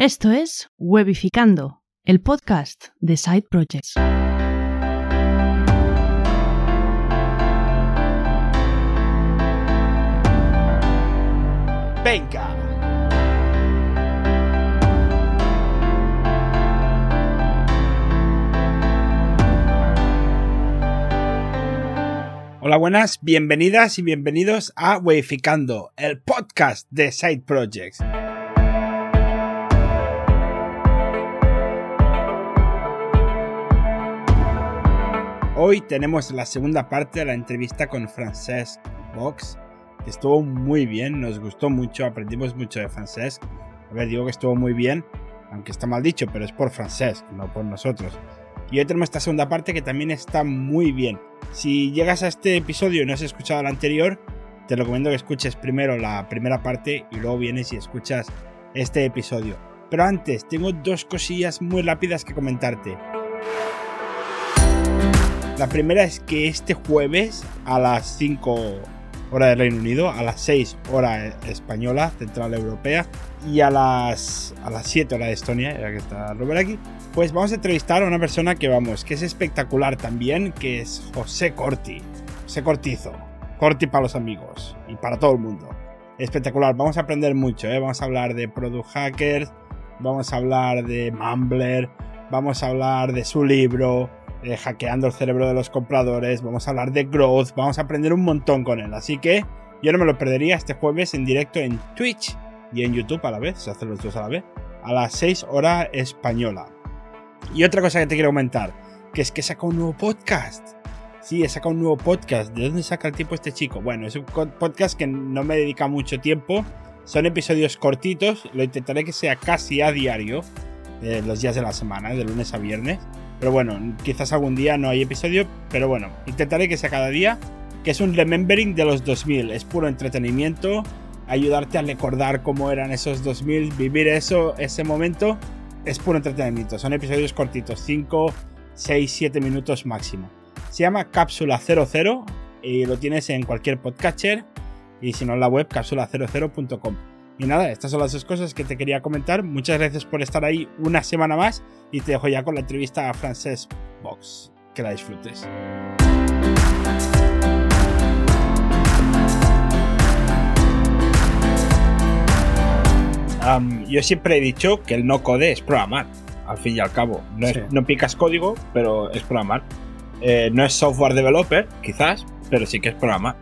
Esto es Webificando, el podcast de Side Projects. Venga. Hola, buenas, bienvenidas y bienvenidos a Webificando, el podcast de Side Projects. Hoy tenemos la segunda parte de la entrevista con Francesc Box, que estuvo muy bien, nos gustó mucho, aprendimos mucho de Francesc. A ver, digo que estuvo muy bien, aunque está mal dicho, pero es por Francesc, no por nosotros. Y hoy tenemos esta segunda parte que también está muy bien. Si llegas a este episodio y no has escuchado el anterior, te recomiendo que escuches primero la primera parte y luego vienes y escuchas este episodio. Pero antes, tengo dos cosillas muy rápidas que comentarte. La primera es que este jueves a las 5 hora del Reino Unido, a las 6 hora española, central europea, y a las, a las 7 hora de Estonia, ya que está Robert aquí, pues vamos a entrevistar a una persona que vamos, que es espectacular también, que es José Corti, José Cortizo, Corti para los amigos y para todo el mundo. Espectacular, vamos a aprender mucho, ¿eh? vamos a hablar de Product Hackers, vamos a hablar de Mumbler, vamos a hablar de su libro, eh, hackeando el cerebro de los compradores, vamos a hablar de growth, vamos a aprender un montón con él. Así que yo no me lo perdería este jueves en directo en Twitch y en YouTube a la vez, se hacen los dos a la vez, a las 6 hora española. Y otra cosa que te quiero comentar, que es que saca un nuevo podcast. Sí, he sacado un nuevo podcast. ¿De dónde saca el tiempo este chico? Bueno, es un podcast que no me dedica mucho tiempo. Son episodios cortitos. Lo intentaré que sea casi a diario. Eh, los días de la semana, de lunes a viernes. Pero bueno, quizás algún día no hay episodio, pero bueno, intentaré que sea cada día, que es un remembering de los 2000, es puro entretenimiento, ayudarte a recordar cómo eran esos 2000, vivir eso, ese momento, es puro entretenimiento, son episodios cortitos, 5, 6, 7 minutos máximo. Se llama Cápsula 00 y lo tienes en cualquier podcatcher y si no en la web cápsula00.com. Y nada, estas son las dos cosas que te quería comentar. Muchas gracias por estar ahí una semana más y te dejo ya con la entrevista a Frances Box. Que la disfrutes. yo siempre he dicho que el no code es programar, al fin y al cabo. No, no picas código, pero es programar. Eh, no es software developer, quizás, pero sí que es programar,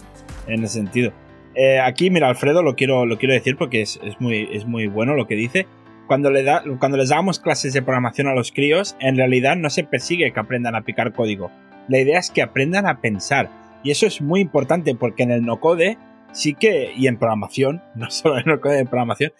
en ese sentido. Eh, aquí, mira, Alfredo, lo quiero, lo quiero decir porque es, muy, es muy bueno lo que dice. Cuando, le da, cuando les damos clases de programación a los críos, en realidad no se persigue que aprendan a picar código. La idea es que aprendan a pensar. Y eso es muy importante porque en el no-code sí que, y en programación, no solo en el no-code de programación,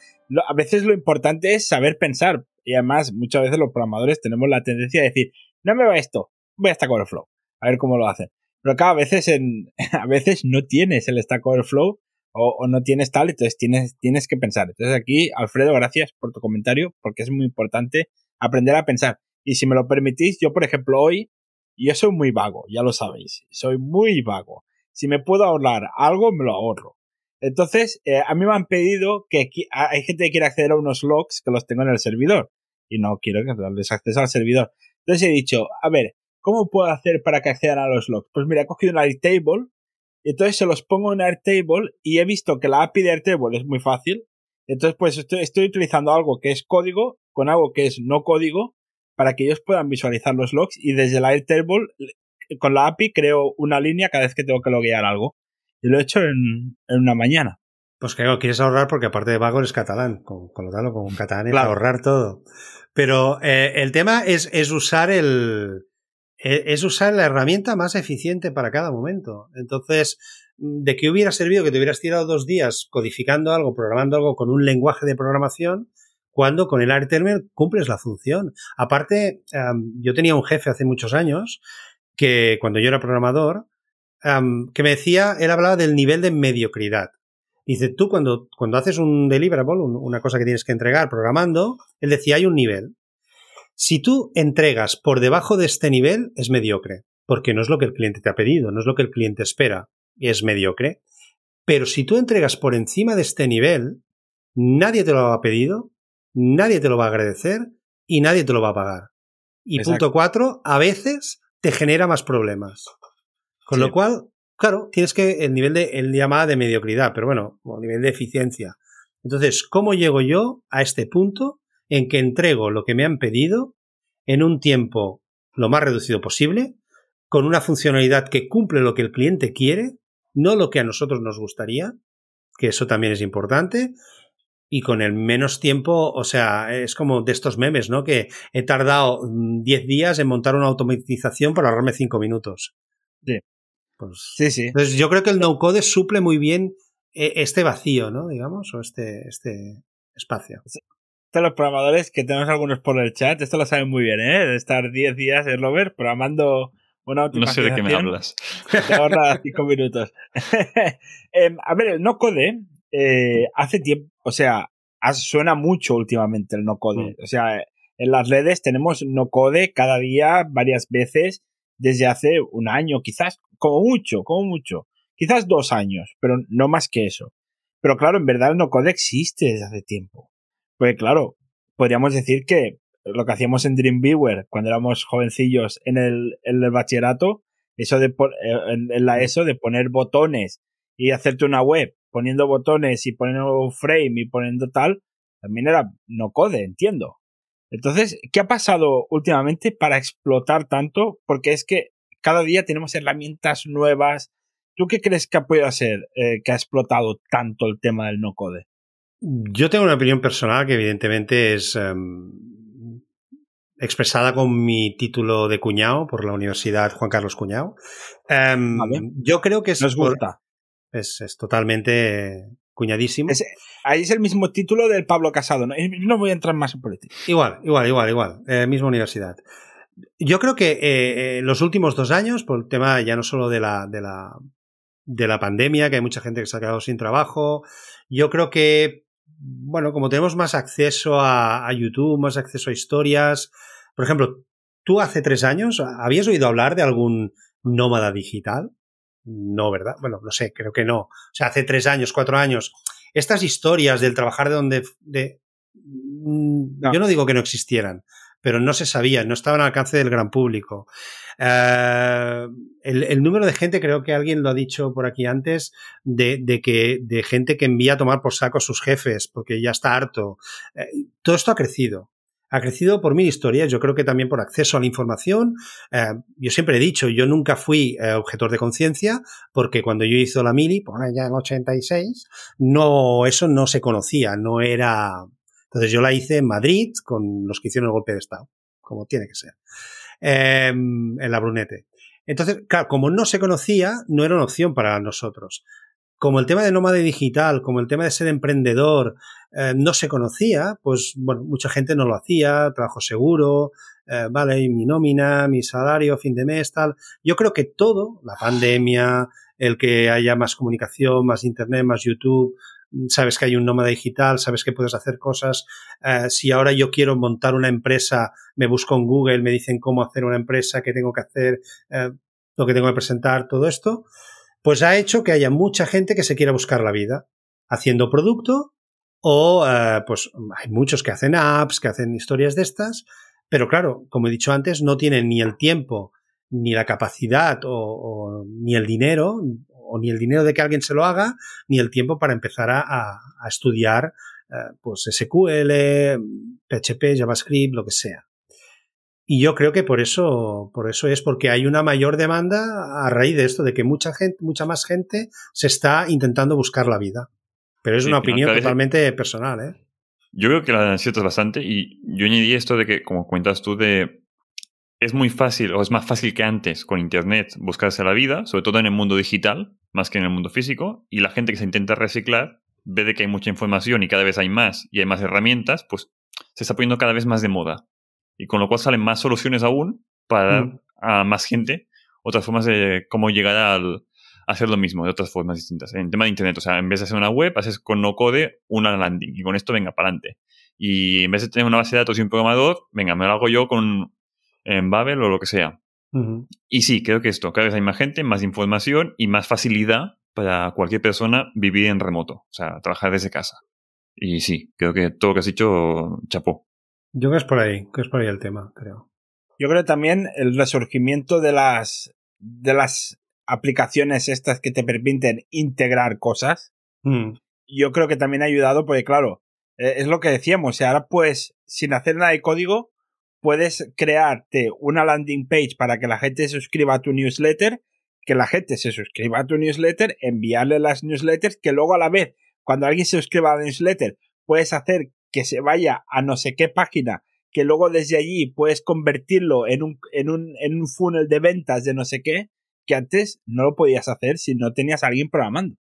a veces lo importante es saber pensar. Y además, muchas veces los programadores tenemos la tendencia a decir, no me va esto, voy a Stack Overflow, a ver cómo lo hacen. Pero claro, a veces, en, a veces no tienes el Stack Overflow o, no tienes tal, entonces tienes, tienes que pensar. Entonces aquí, Alfredo, gracias por tu comentario, porque es muy importante aprender a pensar. Y si me lo permitís, yo, por ejemplo, hoy, yo soy muy vago, ya lo sabéis, soy muy vago. Si me puedo ahorrar algo, me lo ahorro. Entonces, eh, a mí me han pedido que hay gente que quiere acceder a unos logs que los tengo en el servidor y no quiero que les acceso al servidor. Entonces he dicho, a ver, ¿cómo puedo hacer para que accedan a los logs? Pues mira, he cogido un Airtable entonces se los pongo en Airtable y he visto que la API de Airtable es muy fácil. Entonces, pues estoy, utilizando algo que es código con algo que es no código para que ellos puedan visualizar los logs y desde la Airtable con la API creo una línea cada vez que tengo que loguear algo. Y lo he hecho en, una mañana. Pues claro, quieres ahorrar porque aparte de vago eres catalán, con, con lo tal, con catalán es ahorrar todo. Pero eh, el tema es, es usar el, es usar la herramienta más eficiente para cada momento. Entonces, ¿de qué hubiera servido que te hubieras tirado dos días codificando algo, programando algo con un lenguaje de programación? cuando con el Airtable cumples la función. Aparte, yo tenía un jefe hace muchos años que cuando yo era programador, que me decía, él hablaba del nivel de mediocridad. Dice, tú cuando, cuando haces un deliverable, una cosa que tienes que entregar programando, él decía, hay un nivel. Si tú entregas por debajo de este nivel, es mediocre, porque no es lo que el cliente te ha pedido, no es lo que el cliente espera, es mediocre. Pero si tú entregas por encima de este nivel, nadie te lo ha pedido, nadie te lo va a agradecer y nadie te lo va a pagar. Y punto cuatro, a veces te genera más problemas. Con lo cual, claro, tienes que el nivel de, el llamada de mediocridad, pero bueno, o nivel de eficiencia. Entonces, ¿cómo llego yo a este punto en que entrego lo que me han pedido en un tiempo lo más reducido posible, con una funcionalidad que cumple lo que el cliente quiere, no lo que a nosotros nos gustaría, que eso también es importante, y con el menos tiempo, o sea, es como de estos memes, ¿no? Que he tardado 10 días en montar una automatización para ahorrarme 5 minutos. Sí. Pues, sí, sí. Entonces yo creo que el no-code suple muy bien eh, este vacío, ¿no? Digamos, o este, este espacio. Esto los programadores, que tenemos algunos por el chat, esto lo saben muy bien, ¿eh? De estar 10 días en Rover programando una automatización. No sé de qué me hablas. Te ahorra 5 minutos. Em, a ver, el no-code eh, hace tiempo, o sea, suena mucho últimamente el no-code. Mm. O sea, en las redes tenemos no-code cada día, varias veces, desde hace un año, quizás, como mucho, como mucho. Quizás dos años, pero no más que eso. Pero claro, en verdad el no-code existe desde hace tiempo. Pues claro, podríamos decir que lo que hacíamos en Dreamviewer cuando éramos jovencillos en el, en el bachillerato, eso de eh, en, la ESO de poner botones y hacerte una web poniendo botones y poniendo frame y poniendo tal, también era no code, entiendo. Entonces, ¿qué ha pasado últimamente para explotar tanto? Porque es que cada día tenemos herramientas nuevas. ¿Tú qué crees que ha podido ser eh, que ha explotado tanto el tema del no code? Yo tengo una opinión personal que evidentemente es em, expresada con mi título de cuñado por la Universidad Juan Carlos Cuñado. Em, yo creo que es... Nos gusta. Es, es totalmente cuñadísimo. ahí es el mismo título del Pablo Casado. ¿no? no voy a entrar más en política. Igual, igual, igual, igual. Eh, misma universidad. Yo creo que eh, eh, los últimos dos años, por el tema ya no solo de la, de la, de la pandemia, que hay mucha gente que se ha quedado sin trabajo, yo creo que, bueno, como tenemos más acceso a, a YouTube, más acceso a historias, por ejemplo, tú hace tres años, ¿habías oído hablar de algún nómada digital? No, ¿verdad? Bueno, no sé, creo que no. O sea, hace tres años, cuatro años, estas historias del trabajar de donde... De, mm, Yo no digo que no existieran, pero no se sabían, no estaban al alcance del gran público. Eh, el, número de gente, creo que alguien lo ha dicho por aquí antes, de, que, de gente que envía a tomar por saco a sus jefes porque ya está harto. Eh, todo esto ha crecido ha crecido por mil historias, yo creo que también por acceso a la información. Eh, yo siempre he dicho, yo nunca fui objetor de conciencia, porque cuando yo hice la mili, por ya en 86, no, eso no se conocía, no era... Entonces yo la hice en Madrid con los que hicieron el golpe de Estado, como tiene que ser, em, en la Brunete. Entonces, claro, como no se conocía, no era una opción para nosotros como el tema de nómada digital, como el tema de ser emprendedor eh, no se conocía, pues bueno, mucha gente no lo hacía, trabajo seguro, eh, vale, mi nómina, mi salario, fin de mes, tal. Yo creo que todo, la pandemia, el que haya más comunicación, más internet, más YouTube, sabes que hay un nómada digital, sabes que puedes hacer cosas. Eh, si ahora yo quiero montar una empresa, me busco en Google, me dicen cómo hacer una empresa, qué tengo que hacer, lo que tengo que presentar, todo esto pues ha hecho que haya mucha gente que se quiera buscar la vida haciendo producto o eh, pues hay muchos que hacen apps, que hacen historias de estas, pero claro, como he dicho antes, no tienen ni el tiempo, ni la capacidad o, ni el dinero, o ni el dinero de que alguien se lo haga, ni el tiempo para empezar a, estudiar eh, pues SQL, PHP, JavaScript, lo que sea. Y yo creo que por eso, por eso es porque hay una mayor demanda a raíz de esto, de que mucha gente, mucha más gente se está intentando buscar la vida. Pero es una opinión totalmente personal, ¿eh? Yo creo que la es bastante y yo añadí esto de que, como cuentas tú, de es muy fácil o es más fácil que antes con Internet buscarse la vida, sobre todo en el mundo digital, más que en el mundo físico, y la gente que se intenta reciclar ve de que hay mucha información y cada vez hay más y hay más herramientas, pues se está poniendo cada vez más de moda y con lo cual salen más soluciones aún para dar mm. a más gente otras formas de cómo llegar al, a hacer lo mismo de otras formas distintas. En tema de Internet, o sea, en vez de hacer una web, haces con no code una landing y con esto venga para adelante. Y en vez de tener una base de datos y un programador, venga, me lo hago yo con en Babel o lo que sea. Y sí, creo que esto, cada vez hay más gente, más información y más facilidad para cualquier persona vivir en remoto, o sea, trabajar desde casa. Y sí, creo que todo lo que has dicho, chapó. Yo creo que es por ahí, que es por ahí el tema, creo. Yo creo también el resurgimiento de las, de las aplicaciones estas que te permiten integrar cosas. Mm. Yo creo que también ha ayudado porque, claro, eh, es lo que decíamos. O sea, ahora pues, sin hacer nada de código, puedes crearte una landing page para que la gente se suscriba a tu newsletter, que la gente se suscriba a tu newsletter, enviarle las newsletters, que luego a la vez, cuando alguien se suscriba a la newsletter, puedes hacer que se vaya a no sé qué página, que luego desde allí puedes convertirlo en un, en un, en un funnel de ventas de no sé qué, que antes no lo podías hacer si no tenías a alguien programando.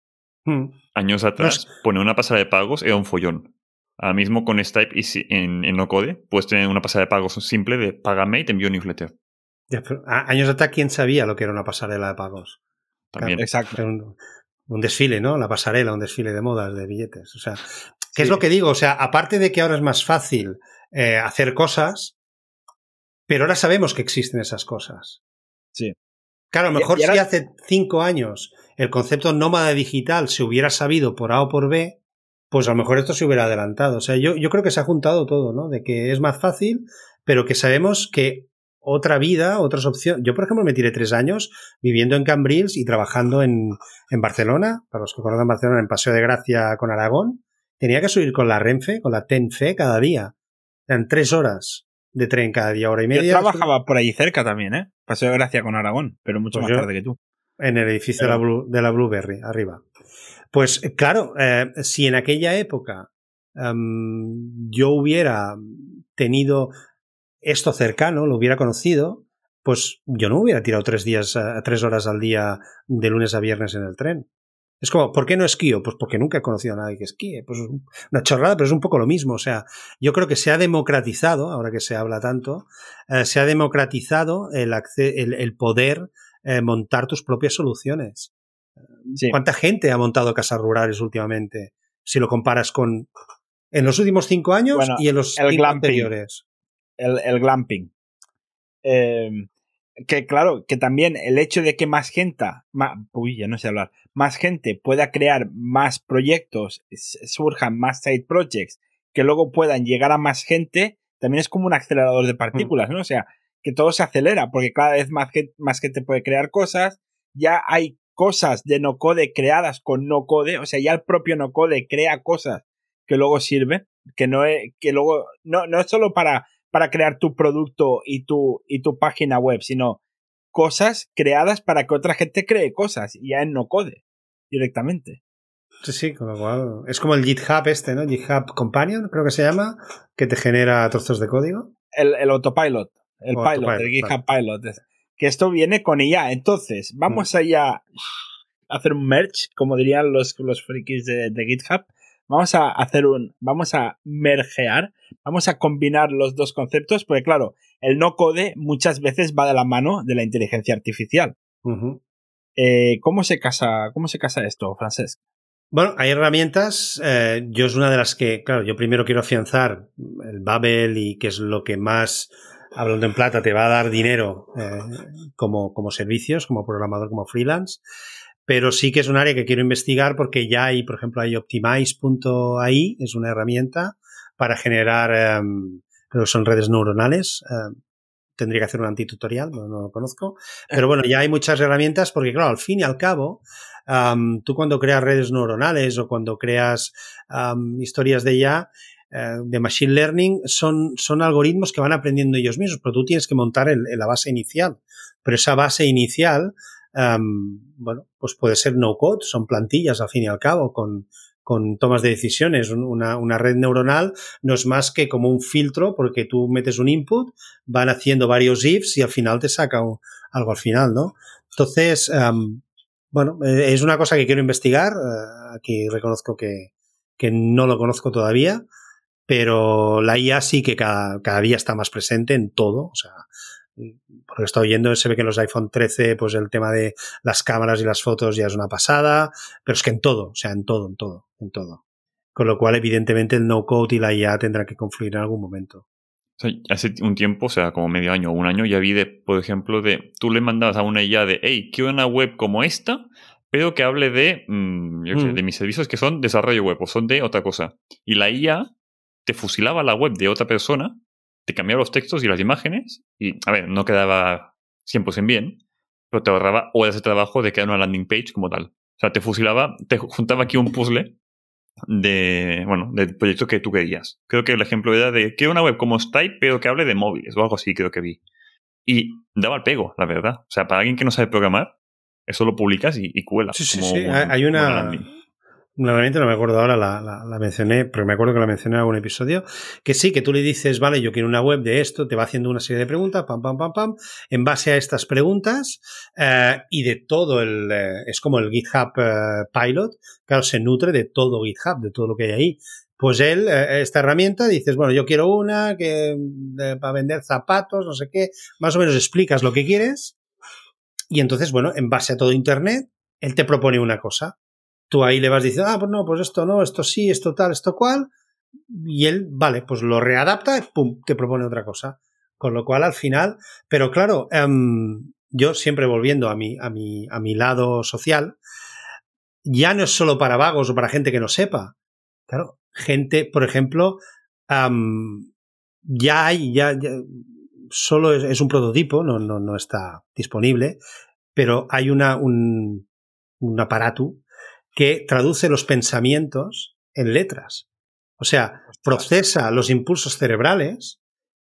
Mm. Años atrás, poner una pasada de pagos era un follón. Ahora mismo con Stripe y si- en, en no code puedes tener una pasada de pagos simple de págame y te envío un newsletter. Ya, pero a- años atrás, ¿quién sabía lo que era una pasarela de pagos? También. Exacto. Un, un desfile, ¿no? La pasarela, un desfile de modas, de billetes. O sea, ¿qué es lo que digo? O sea, aparte de que ahora es más fácil eh, hacer cosas, pero ahora sabemos que existen esas cosas. Sí. Claro, a lo Y- mejor y ahora- si hace cinco años el concepto nómada digital se hubiera sabido por A o por B, pues a lo mejor esto se hubiera adelantado. O sea, yo, yo creo que se ha juntado todo, ¿no? De que es más fácil, pero que sabemos que otra vida, otras opciones. Yo, por ejemplo, me tiré tres años viviendo en Cambrils y trabajando en, en Barcelona, para los que conozcan Barcelona, en Paseo de Gracia con Aragón. Tenía que subir con la Renfe, con la TENFE cada día. Eran tres horas de tren cada día, hora y Yo media. trabajaba por allí cerca también, ¿eh? Paseo de Gracia con Aragón, pero mucho Pues más yo- tarde que tú. En el edificio de, la Blue- de la Blueberry, arriba. Pues eh, claro, eh, si en aquella época em, yo hubiera tenido esto cercano, lo hubiera conocido, pues yo no hubiera tirado tres días, eh, tres horas al día de lunes a viernes en el tren. Es como, ¿por qué no esquío? Pues porque nunca he conocido a nadie que esquíe. Pues es un- una chorrada, pero es un poco lo mismo. O sea, yo creo que se ha democratizado, ahora que se habla tanto, se ha democratizado el, el, el poder montar tus propias soluciones. Sí. ¿Cuánta gente ha montado casas rurales últimamente? Si lo comparas con en los últimos cinco años Bueno, y en los el cinco glamping. anteriores. el, el glamping. Eh, que claro, que también el hecho de que más gente, ma- uy, ya no sé hablar, más gente pueda crear más proyectos, surjan más side projects, que luego puedan llegar a más gente, también es como un acelerador de partículas, ¿no? O sea, que todo se acelera, porque cada vez más, más gente puede crear cosas, ya hay cosas de no code creadas con no code, o sea, ya el propio no code crea cosas que luego sirven, que no es, que luego, no, no es solo para para crear tu producto y tu, y tu página web, sino cosas creadas para que otra gente cree cosas y ya en no code directamente. Sí, sí, con lo cual es como el GitHub este, ¿no? GitHub Companion, creo que se llama, que te genera trozos de código. El, el autopilot, el O pilot, autopilot, el GitHub Pilot. Que esto viene con IA. Entonces, vamos allá a hacer un merge, como dirían los, los frikis de, de GitHub. Vamos a hacer un, vamos a mergear, vamos a combinar los dos conceptos, porque claro, el no code muchas veces va de la mano de la inteligencia artificial. Eh, ¿cómo, se casa, ¿Cómo se casa esto, Francesc? Bueno, hay herramientas. eh, yo es una de las que, claro, yo primero quiero afianzar el Babel y que es lo que más, hablando en plata, te va a dar dinero eh, como, como servicios, como programador, como freelance. Pero sí que es un área que quiero investigar porque ya hay, por ejemplo, hay Optimize.ai, es una herramienta para generar, em, creo que son redes neuronales. em, tendría que hacer un antitutorial, no, no lo conozco. Pero bueno, ya hay muchas herramientas porque, claro, al fin y al cabo, am, tú cuando creas redes neuronales o cuando creas am, historias de ya, eh, de machine learning, son, son algoritmos que van aprendiendo ellos mismos, pero tú tienes que montar el- la base inicial. Pero esa base inicial, am, bueno, pues puede ser no code, son plantillas al fin y al cabo, con, con tomas de decisiones. Un- Una, una red neuronal no es más que como un filtro, porque tú metes un input, van haciendo varios ifs y al final te saca un- algo al final, ¿no? Entonces, am, bueno, eh, es una cosa que quiero investigar. eh, aquí reconozco que, que no lo conozco todavía, pero la IA sí que cada, cada día está más presente en todo. O sea, por lo que estoy oyendo, se ve que en los iPhone 13, pues el tema de las cámaras y las fotos ya es una pasada, pero es que en todo, o sea, en todo, en todo, en todo. Con lo cual, evidentemente, el no-code y la IA tendrán que confluir en algún momento. O sea, hace un tiempo, o sea, como medio año o un año, ya vi, de, por ejemplo, de tú le mandabas a una IA de, hey, quiero una web como esta, pero que hable de, mm, yo qué sé, Mm. de mis servicios que son desarrollo web o son de otra cosa. Y la IA te fusilaba la web de otra persona, te cambiaba los textos y las imágenes, y, a ver, no quedaba 100% bien, pero te ahorraba horas de trabajo de crear una landing page como tal. O sea, te fusilaba, te juntaba aquí un puzzle de, bueno, del proyecto que tú querías. Creo que el ejemplo era de que una web como Stripe, pero que hable de móviles o algo así, creo que vi. Y daba el pego, la verdad. O sea, para alguien que no sabe programar, eso lo publicas y, y cuela. Sí, sí, como sí. un- Hay- como una. Nuevamente no me acuerdo ahora, la, la- mencioné, pero me acuerdo que la mencioné en algún episodio, que sí, que tú le dices, vale, yo quiero una web de esto, te va haciendo una serie de preguntas, pam, pam, pam, pam, en base a estas preguntas eh, y de todo el, eh, es como el GitHub eh, Pilot, claro, se nutre de todo GitHub, de todo lo que hay ahí. Pues él, esta herramienta, dices, bueno, yo quiero una que para vender zapatos, no sé qué, más o menos explicas lo que quieres y entonces, bueno, en base a todo Internet, él te propone una cosa tú ahí le vas diciendo, ah, pues no, pues esto no, esto sí, esto tal, esto cual, y él, vale, pues lo readapta y pum, te propone otra cosa. Con lo cual, al final, pero claro, em, yo siempre volviendo a mi, a, mi, a mi lado social, ya no es solo para vagos o para gente que no sepa. Claro, gente, por ejemplo, am, ya hay, ya, ya solo es, es un prototipo, no, no, no está disponible, pero hay una, un, un aparato que traduce los pensamientos en letras. O sea, procesa los impulsos cerebrales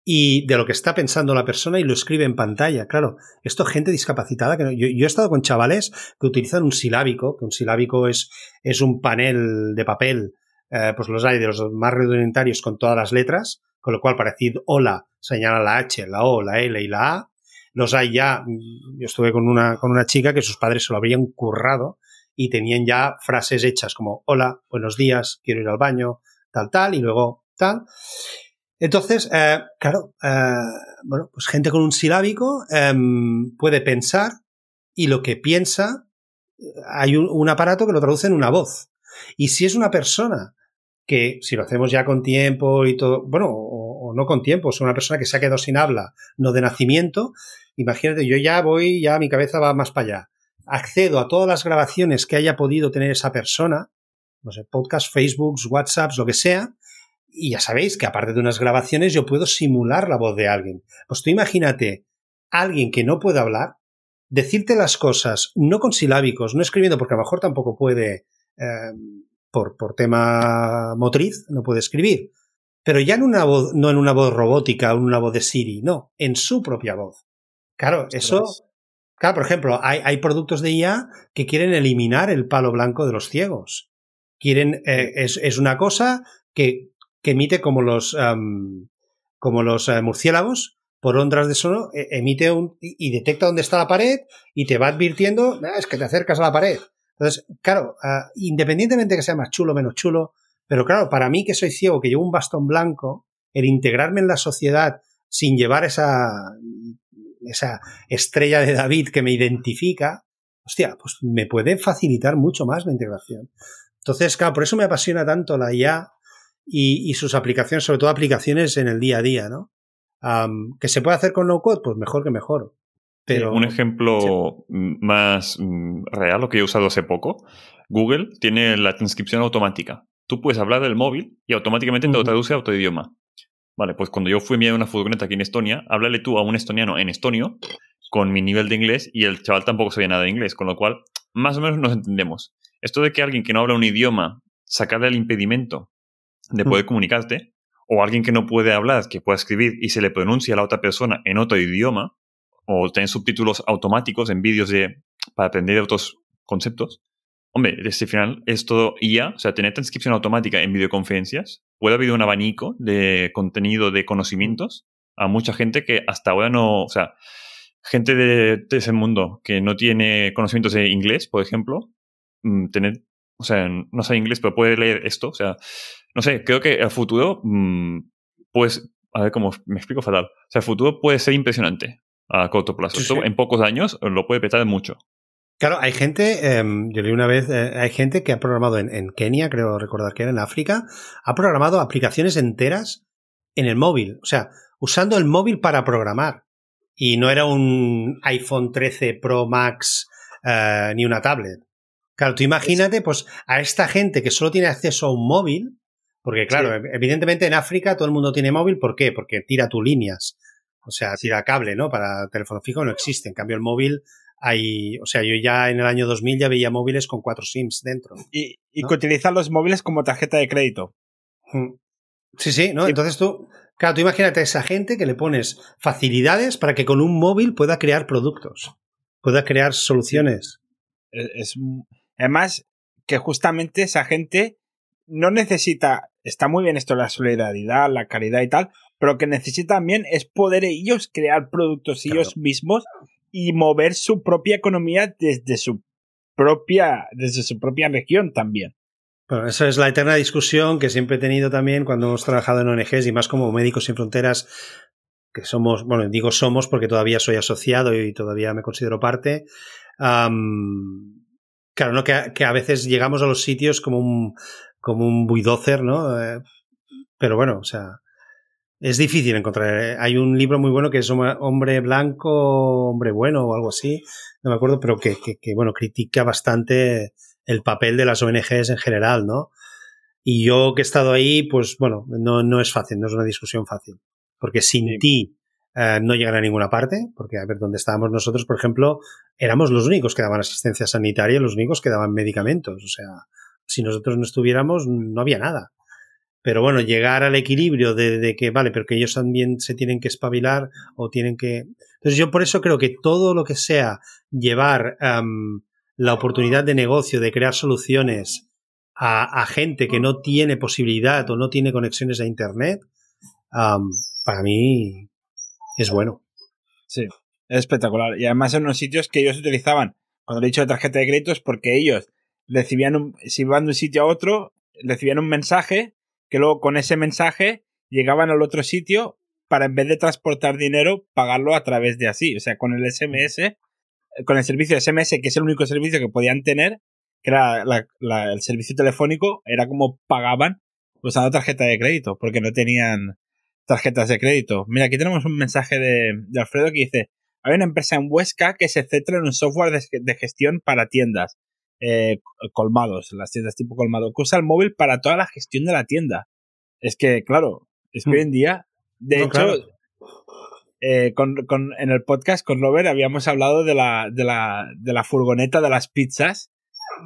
y de lo que está pensando la persona y lo escribe en pantalla. Claro, esto gente discapacitada que no, yo, he estado con chavales que utilizan un silábico, que un silábico es, es un panel de papel, eh, pues los hay de los más rudimentarios con todas las letras, con lo cual para decir hola señala la H, la O, la L y la A. Los hay ya, yo estuve con una, con una chica que sus padres se lo habrían currado y tenían ya frases hechas como hola, buenos días, quiero ir al baño, tal, tal, y luego tal. Entonces, eh, claro, eh, bueno, pues gente con un silábico eh, puede pensar y lo que piensa, hay un, aparato que lo traduce en una voz. Y si es una persona que, si lo hacemos ya con tiempo y todo, bueno, o no con tiempo, es una persona que se ha quedado sin habla, no de nacimiento, imagínate, yo ya voy, ya mi cabeza va más para allá. Accedo a todas las grabaciones que haya podido tener esa persona, no sé, podcast, Facebook, WhatsApps, lo que sea, y ya sabéis que aparte de unas grabaciones yo puedo simular la voz de alguien. Pues tú imagínate alguien que no puede hablar, decirte las cosas no con silábicos, no escribiendo, porque a lo mejor tampoco puede, eh, por, por tema motriz, no puede escribir, pero ya en una voz, no en una voz robótica o en una voz de Siri, no, en su propia voz. Claro, eso, claro, por ejemplo, hay, hay productos de IA que quieren eliminar el palo blanco de los ciegos. Quieren, eh, es, es una cosa que que emite como los, um, como los uh, murciélagos por ondas de sonido, emite un, y, detecta dónde está la pared y te va advirtiendo, ah, es que te acercas a la pared. Entonces, claro, uh, independientemente de que sea más chulo o menos chulo, pero claro, para mí que soy ciego, que llevo un bastón blanco, el integrarme en la sociedad sin llevar esa, esa estrella de David que me identifica, hostia, pues me puede facilitar mucho más la integración. Entonces, claro, por eso me apasiona tanto la IA y, y, sus aplicaciones, sobre todo aplicaciones en el día a día, ¿no? Um, ¿Que se puede hacer con no code? Pues mejor que mejor. Pero, Un ejemplo sí. más real, lo que he usado hace poco, Google tiene la transcripción automática. Tú puedes hablar del móvil y automáticamente uh -huh. te lo traduce a otro idioma. Vale, pues cuando yo fui a enviar una furgoneta aquí en Estonia, háblale tú a un estoniano en estonio con mi nivel de inglés y el chaval tampoco sabía nada de inglés, con lo cual más o menos nos entendemos. Esto de que alguien que no habla un idioma, sacarle el impedimento de poder mm. comunicarte, o alguien que no puede hablar, que pueda escribir y se le pronuncia a la otra persona en otro idioma, o tener subtítulos automáticos en vídeos de, para aprender otros conceptos. Hombre, este final es todo IA, o sea, tener transcripción automática en videoconferencias puede haber un abanico de contenido de conocimientos a mucha gente que hasta ahora no, o sea, gente de, de ese mundo que no tiene conocimientos de inglés, por ejemplo, tener, o sea, no sabe inglés, pero puede leer esto, o sea, no sé, creo que el futuro, mmm, pues, a ver cómo me explico fatal. O sea, el futuro puede ser impresionante a corto plazo. Sí, Esto sí. en pocos años lo puede petar mucho. Claro, hay gente, eh, yo leí una vez, eh, hay gente que ha programado en, en, Kenia, creo recordar que era en África, ha programado aplicaciones enteras en el móvil. O sea, usando el móvil para programar. Y no era un iPhone 13 Pro Max eh, ni una tablet. Claro, tú imagínate, pues, a esta gente que solo tiene acceso a un móvil, porque claro, evidentemente en África todo el mundo tiene móvil, ¿por qué? Porque tira tus líneas. O sea, tira cable, ¿no? Para teléfono fijo no existe. En cambio, el móvil hay, o sea, yo ya en el año 2000 ya veía móviles con cuatro SIMs dentro. Y, que utilizan los móviles como tarjeta de crédito. Mm. Sí, sí, ¿no? Entonces tú, claro, tú imagínate a esa gente que le pones facilidades para que con un móvil pueda crear productos, pueda crear soluciones. Es, además, que justamente esa gente no necesita, está muy bien esto la solidaridad, la caridad y tal, pero que necesita también es poder ellos crear productos ellos mismos y mover su propia economía desde su propia, desde su propia región también. Bueno, eso es la eterna discusión que siempre he tenido también cuando hemos trabajado en ONGs y más como Médicos Sin Fronteras, que somos, bueno, digo somos porque todavía soy asociado y todavía me considero parte. claro, ¿no? Que, a veces llegamos a los sitios como un, como un bulldozer, ¿no? Eh, pero bueno, o sea, es difícil encontrar. ¿eh? Hay un libro muy bueno que es Hombre Blanco, Hombre Bueno o algo así, no me acuerdo, pero que, que, bueno, critica bastante el papel de las ONGs en general, ¿no? Y yo que he estado ahí, pues bueno, no, no es fácil, no es una discusión fácil. Porque sin ti eh, no llegan a ninguna parte, porque a ver dónde estábamos nosotros, por ejemplo, éramos los únicos que daban asistencia sanitaria, los únicos que daban medicamentos. O sea, si nosotros no estuviéramos, no había nada. Pero bueno, llegar al equilibrio de, que, vale, pero que ellos también se tienen que espabilar o tienen que... Entonces yo por eso creo que todo lo que sea llevar la oportunidad de negocio, de crear soluciones a, gente que no tiene posibilidad o no tiene conexiones a Internet, para mí es bueno. Sí, es espectacular. Y además en unos sitios que ellos utilizaban, cuando he dicho de tarjeta de crédito, es porque ellos recibían un, si iban de un sitio a otro, recibían un mensaje luego con ese mensaje llegaban al otro sitio para en vez de transportar dinero, pagarlo a través de así. O sea, con el SMS, eh, con el servicio SMS, que es el único servicio que podían tener, que era el servicio telefónico, era como pagaban usando tarjeta de crédito, porque no tenían tarjetas de crédito. Mira, aquí tenemos un mensaje de, Alfredo que dice, hay una empresa en Huesca que se centra en un software de gestión para tiendas. Eh, colmados, las tiendas tipo colmado, que usa el móvil para toda la gestión de la tienda. Es que, claro, es que hoy en día, de hecho, eh, con, con, en el podcast con Robert habíamos hablado de la, de, la, de la furgoneta de las pizzas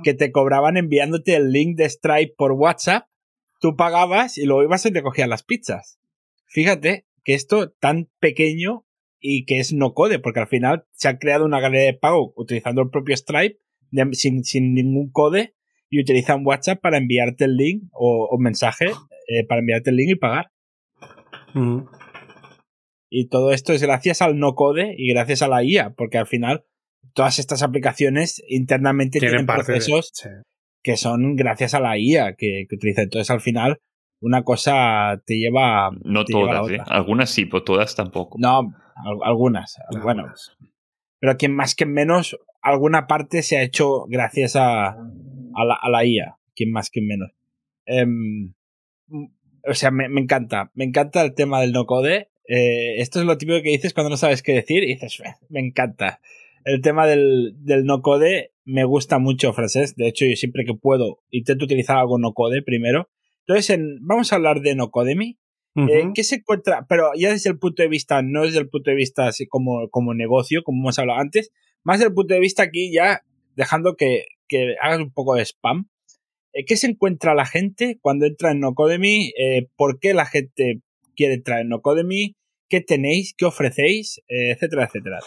que te cobraban enviándote el link de Stripe por WhatsApp, tú pagabas y luego ibas y te cogían las pizzas. Fíjate que esto tan pequeño y que es no code, porque al final se ha creado una galería de pago utilizando el propio Stripe sin, sin, ningún code y utilizan WhatsApp para enviarte el link o, mensaje eh, para enviarte el link y pagar. Y todo esto es gracias al no code y gracias a la IA, porque al final todas estas aplicaciones internamente tienen, procesos que son gracias a la IA que, que utiliza. Entonces al final una cosa te lleva. No todas, ¿eh? algunas sí, pero todas tampoco. No, algunas. Bueno, pero quien más que menos alguna parte se ha hecho gracias a, a, la, a la IA, quien más, quien menos. Em, o sea, me, me, encanta, me encanta el tema del no code. Eh, esto es lo típico que dices cuando no sabes qué decir y dices, me encanta. El tema del, del no code me gusta mucho, frases. De hecho, yo siempre que puedo intento utilizar algo no code primero. Entonces, en, vamos a hablar de no codemy. Eh, ¿Qué se encuentra? Pero ya desde el punto de vista, no desde el punto de vista así como, como negocio, como hemos hablado antes, más desde el punto de vista aquí ya dejando que, que hagas un poco de spam. Eh, ¿Qué se encuentra la gente cuando entra en Nocodemy? Eh, ¿Por qué la gente quiere entrar en Nocodemy? ¿Qué tenéis? ¿Qué ofrecéis? Eh, etcétera, etcétera.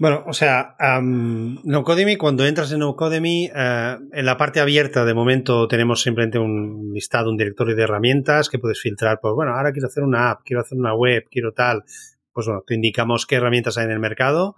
Bueno, o sea, um, Nocodemy, cuando entras en Nocodemy, en la parte abierta de momento tenemos simplemente un listado, un directorio de herramientas que puedes filtrar. Pues bueno, ahora quiero hacer una app, quiero hacer una web, quiero tal. Pues bueno, te indicamos qué herramientas hay en el mercado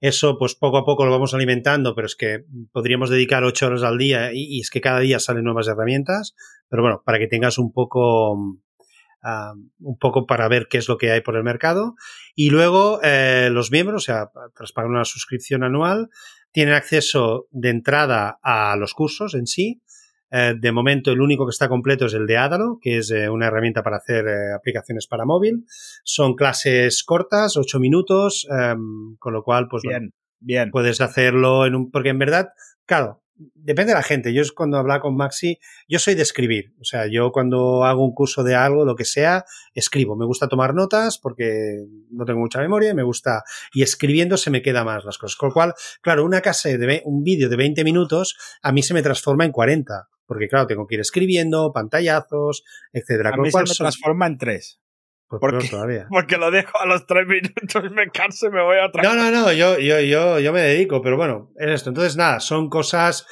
eso, pues poco a poco lo vamos alimentando, pero es que podríamos dedicar ocho horas al día y, es que cada día salen nuevas herramientas. Pero bueno, para que tengas un poco, un poco para ver qué es lo que hay por el mercado. Y luego eh, los miembros, o sea, tras pagar una suscripción anual, tienen acceso de entrada a los cursos en sí, eh, de momento, el único que está completo es el de Adalo, que es eh, una herramienta para hacer eh, aplicaciones para móvil. Son clases cortas, 8 minutos, em, con lo cual, pues bien, bien. puedes hacerlo en un. Porque en verdad, claro, depende de la gente. Yo cuando hablaba con Maxi, yo soy de escribir. O sea, yo cuando hago un curso de algo, lo que sea, escribo. Me gusta tomar notas porque no tengo mucha memoria y me gusta. Y escribiendo se me queda más las cosas. Con lo cual, claro, una casa de un vídeo de 20 minutos a mí se me transforma en 40. Porque, claro, tengo que ir escribiendo, pantallazos, etcétera. A mí se me transforma en 3. Pues porque, todavía. porque lo dejo a los 3 minutos, me canso y me voy a otra. No, no, no, yo, yo, yo, yo me dedico, pero bueno, es esto. Entonces, nada, son cosas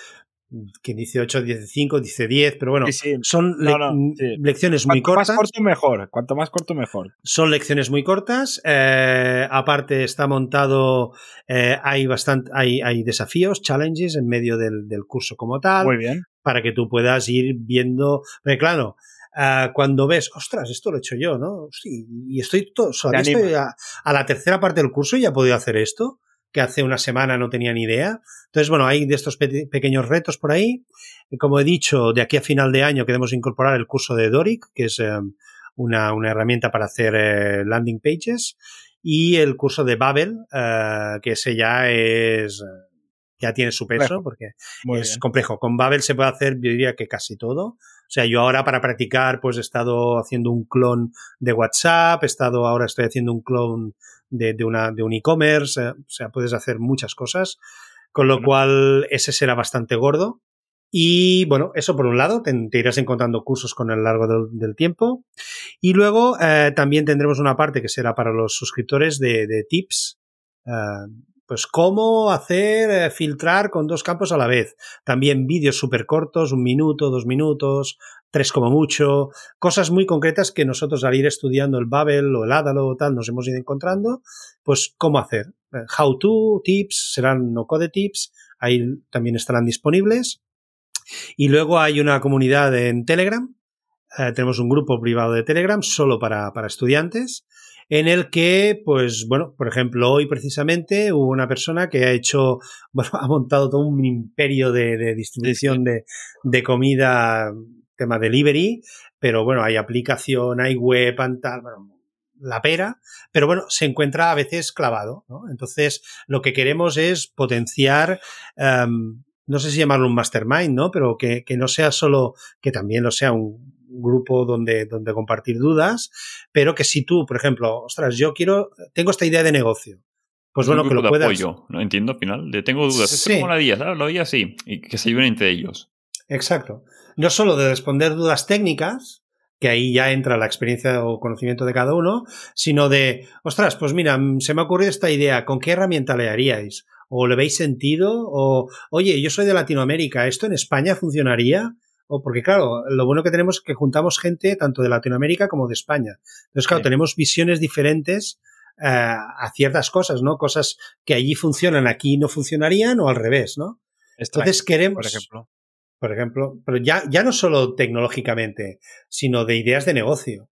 que dice 8, dice 5, dice 10, pero bueno, son lecciones muy cortas. Cuanto más corto, mejor. Cuanto más corto, mejor. Son lecciones muy cortas. Eh, aparte, está montado, eh, hay, bastante, hay, hay desafíos, challenges en medio del, del, curso como tal. Muy bien. Para que tú puedas ir viendo. Porque, claro, Uh, cuando ves, ostras, esto lo he hecho yo, ¿no? Sí, y estoy, todo, estoy a, a, la tercera parte del curso y ya he podido hacer esto que hace una semana no tenía ni idea. Entonces, bueno, hay de estos pe pequeños retos por ahí. Como he dicho, de aquí a final de año queremos incorporar el curso de Doric, que es eh, una, una, herramienta para hacer eh, landing pages, y el curso de Babel, eh, que ese ya es ya tiene su peso porque es complejo. Con Babel se puede hacer, yo diría que casi todo. O sea, yo ahora para practicar, pues he estado haciendo un clon de WhatsApp, he estado ahora estoy haciendo un clon de, de, una, de un e-commerce, eh, o sea, puedes hacer muchas cosas, con lo cual ese será bastante gordo. Y bueno, eso por un lado, te, irás encontrando cursos con el largo del, tiempo. Y luego eh, también tendremos una parte que será para los suscriptores de, de tips. Eh, pues cómo hacer eh, filtrar con dos campos a la vez. También vídeos súper cortos, un minuto, dos minutos, tres como mucho, cosas muy concretas que nosotros al ir estudiando el Babel o el Adalo o tal nos hemos ido encontrando, pues cómo hacer. Eh, how to, tips, serán no code tips, ahí también estarán disponibles. Y luego hay una comunidad en Telegram, eh, tenemos un grupo privado de Telegram solo para, para estudiantes en el que, pues bueno, por ejemplo, hoy precisamente hubo una persona que ha hecho, bueno, ha montado todo un imperio de, de distribución De, de, comida tema delivery, pero bueno, hay aplicación, hay web, tal, bueno, la pera, pero bueno, se encuentra a veces clavado, ¿no? Entonces, lo que queremos es potenciar, um, no sé si llamarlo un mastermind, ¿no? Pero que, que, no sea solo, que también lo sea un grupo donde, donde compartir dudas, pero que si tú, por ejemplo, ostras, yo quiero, tengo esta idea de negocio, pues bueno, que lo puedas. Apoyo, ¿no? Entiendo al final. De tengo dudas. Sí. Es como la día. Lo día sí. Y que se ayuden entre ellos. Exacto no solo de responder dudas técnicas, que ahí ya entra la experiencia o conocimiento de cada uno, sino de, ostras, pues mira, mm, se me ha ocurrido esta idea, ¿con qué herramienta le haríais? ¿O le veis sentido? ¿O, oye, yo soy de Latinoamérica, ¿esto en España funcionaría? O porque, claro, lo bueno que tenemos es que juntamos gente tanto de Latinoamérica como de España. Entonces, claro, tenemos visiones diferentes eh, a ciertas cosas, ¿no? Cosas que allí funcionan, aquí no funcionarían o al revés, ¿no? Entonces queremos, por ejemplo por ejemplo, pero ya, ya no solo tecnológicamente, sino de ideas de negocio.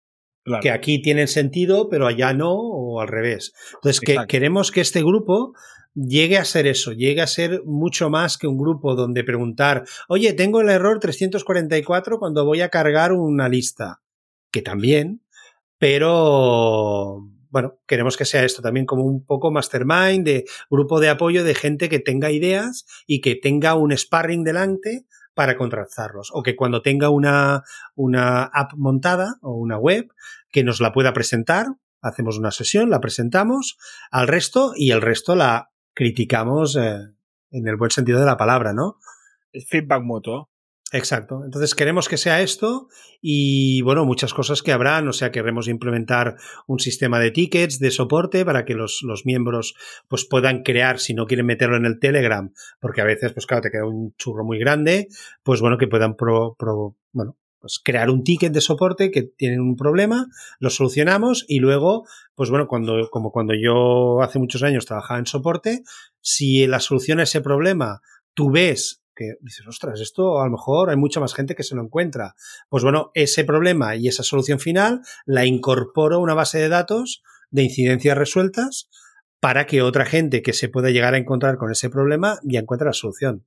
Que aquí tienen sentido, pero allá no, o al revés. Entonces, que queremos que este grupo llegue a ser eso, llegue a ser mucho más que un grupo donde preguntar, oye, tengo el error 344 cuando voy a cargar una lista. Que también, pero bueno, queremos que sea esto también como un poco mastermind, de grupo de apoyo de gente que tenga ideas y que tenga un sparring delante para contratarlos. O que cuando tenga una, una app montada o una web, que nos la pueda presentar, hacemos una sesión, la presentamos al resto y el resto la criticamos eh, en el buen sentido de la palabra, ¿no? Es feedback mutuo. Exacto. Entonces queremos que sea esto y bueno, muchas cosas que habrán, o sea, queremos implementar un sistema de tickets de soporte para que los, los miembros pues puedan crear, si no quieren meterlo en el Telegram, porque a veces pues claro, te queda un churro muy grande, pues bueno, que puedan pro, pro, bueno, pues crear un ticket de soporte que tienen un problema, lo solucionamos y luego, pues bueno, cuando, como cuando yo hace muchos años trabajaba en soporte, si la solución a ese problema tú ves que dices, ostras, esto a lo mejor hay mucha más gente que se lo encuentra. Pues bueno, ese problema y esa solución final la incorporo a una base de datos de incidencias resueltas para que otra gente que se pueda llegar a encontrar con ese problema ya encuentre la solución.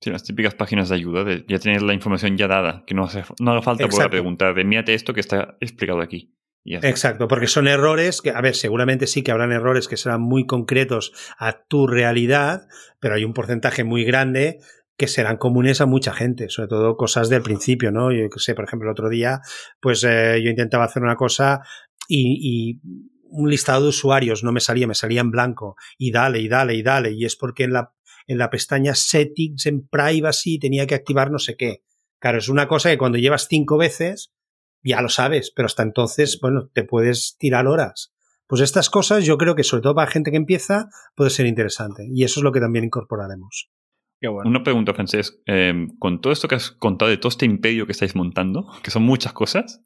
Sí, las típicas páginas de ayuda, de ya tener la información ya dada, que no, hace, no haga falta volver a preguntar, de mírate esto que está explicado aquí. Exacto, porque son errores que, a ver, seguramente sí que habrán errores que serán muy concretos a tu realidad, pero hay un porcentaje muy grande que serán comunes a mucha gente, sobre todo cosas del principio, ¿no? Yo sé, por ejemplo, el otro día, pues eh, yo intentaba hacer una cosa y, y, un listado de usuarios no me salía, me salía en blanco y dale y dale y dale y es porque en la, en la pestaña settings en privacy tenía que activar no sé qué. Claro, es una cosa que cuando llevas cinco veces ya lo sabes, pero hasta entonces, bueno, te puedes tirar horas. Pues estas cosas yo creo que sobre todo para gente que empieza puede ser interesante y eso es lo que también incorporaremos. Una pregunta, Francesc. Eh, con todo esto que has contado de todo este imperio que estáis montando, que son muchas cosas,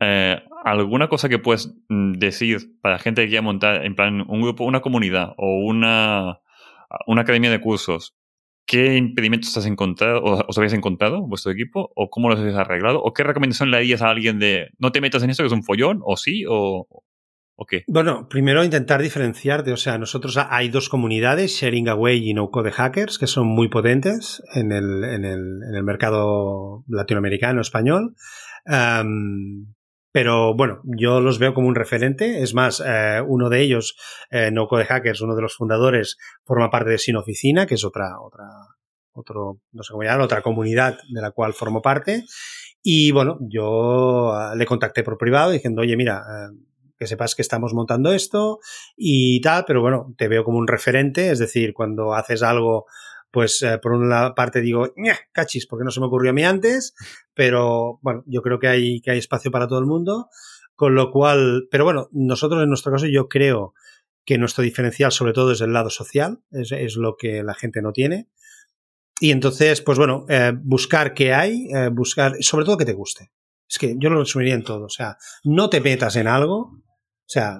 eh, ¿alguna cosa que puedes mm, decir para gente que quiera montar en plan un grupo, una comunidad o una, una academia de cursos? ¿Qué impedimentos has encontrado o os habéis encontrado vuestro equipo? ¿O cómo los habéis arreglado? ¿O qué recomendación le darías a alguien de no te metas en esto que es un follón? ¿O sí? ¿O, o qué? Bueno, primero intentar diferenciarte. O sea, nosotros hay dos comunidades, Sharing Away y No Code Hackers, que son muy potentes en el, en el, en el mercado latinoamericano, español. Um, pero bueno, yo los veo como un referente. Es más, eh, uno de ellos, eh, No Code Hackers, uno de los fundadores, forma parte de Sin Oficina, que es otra, otra, otro, no sé cómo llamar, otra comunidad de la cual formo parte. Y bueno, yo eh, le contacté por privado diciendo, oye, mira, eh, que sepas que estamos montando esto y tal, pero bueno, te veo como un referente, es decir, cuando haces algo pues eh, por una parte digo, cachis, porque no se me ocurrió a mí antes, pero bueno, yo creo que hay, que hay espacio para todo el mundo, con lo cual, pero bueno, nosotros en nuestro caso yo creo que nuestro diferencial sobre todo es el lado social, es, es lo que la gente no tiene. Y entonces, pues bueno, eh, buscar qué hay, eh, buscar, sobre todo que te guste. Es que yo lo resumiría en todo, o sea, no te metas en algo, o sea,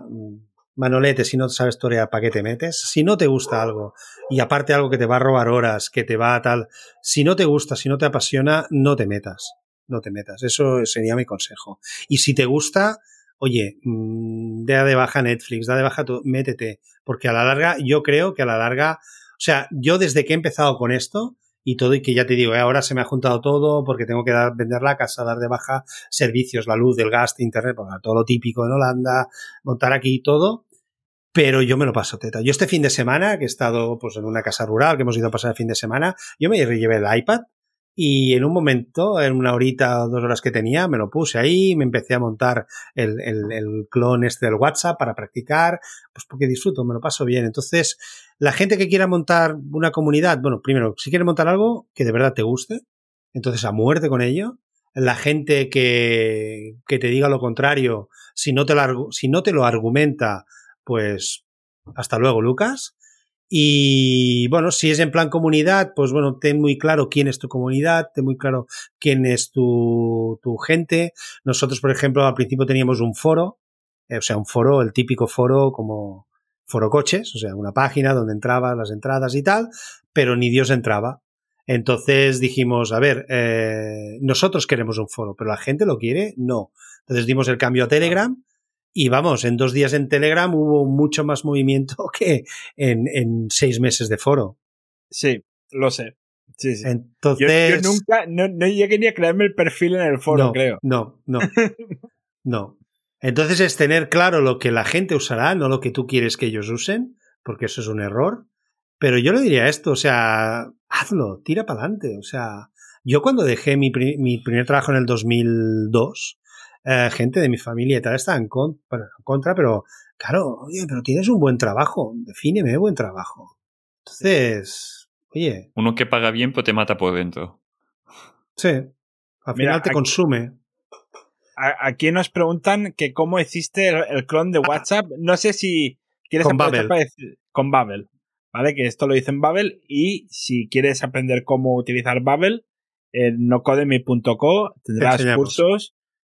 Manolete, si no sabes torear, ¿para qué te metes? Si no te gusta algo, y aparte algo que te va a robar horas, que te va a tal, si no te gusta, si no te apasiona, no te metas. No te metas. Eso sería mi consejo. Y si te gusta, oye, mmm, da de baja Netflix, da de baja, tu, métete. Porque a la larga, yo creo que a la larga, o sea, yo desde que he empezado con esto, y todo, y que ya te digo, eh, ahora se me ha juntado todo porque tengo que dar, vender la casa, dar de baja servicios, la luz, el gas, internet, pues, todo lo típico en Holanda, montar aquí todo. Pero yo me lo paso teta. Yo este fin de semana, que he estado pues en una casa rural, que hemos ido a pasar el fin de semana, yo me llevé el iPad y en un momento, en una horita o dos horas que tenía, me lo puse ahí, me empecé a montar el, el, el clon este del WhatsApp para practicar, pues porque disfruto, me lo paso bien. Entonces, la gente que quiera montar una comunidad, bueno, primero, si quiere montar algo que de verdad te guste, entonces a muerte con ello. La gente que, que te diga lo contrario, si no, te lo, si no te lo argumenta, pues hasta luego, Lucas. Y bueno, si es en plan comunidad, pues bueno, ten muy claro quién es tu comunidad, ten muy claro quién es tu, tu gente. Nosotros, por ejemplo, al principio teníamos un foro, o sea, un foro, el típico foro como foro coches, o sea, una página donde entrabas las entradas y tal, pero ni Dios entraba. Entonces dijimos, a ver, eh, nosotros queremos un foro, pero la gente lo quiere, no. Entonces dimos el cambio a Telegram y vamos, en dos días en Telegram hubo mucho más movimiento que en, en seis meses de foro. Sí, lo sé. Sí, sí. Entonces. Yo, yo nunca, no, no llegué ni a crearme el perfil en el foro, no, creo. No, no. no. Entonces es tener claro lo que la gente usará, no lo que tú quieres que ellos usen, porque eso es un error. Pero yo le diría esto, o sea, hazlo, tira para adelante. O sea, yo cuando dejé mi, mi primer trabajo en el 2002, eh, gente de mi familia y tal estaba en, con bueno, en contra, pero claro, oye, pero tienes un buen trabajo, defíneme buen trabajo. Entonces, oye. Uno que paga bien, pues te mata por dentro. Sí, al Mira, final te aquí, consume. Aquí nos preguntan que cómo hiciste el, el clon de WhatsApp. No sé si quieres con Babel. con Babel, ¿vale? Que esto lo dice en Babel y si quieres aprender cómo utilizar Babel, en nocodemy.co tendrás cursos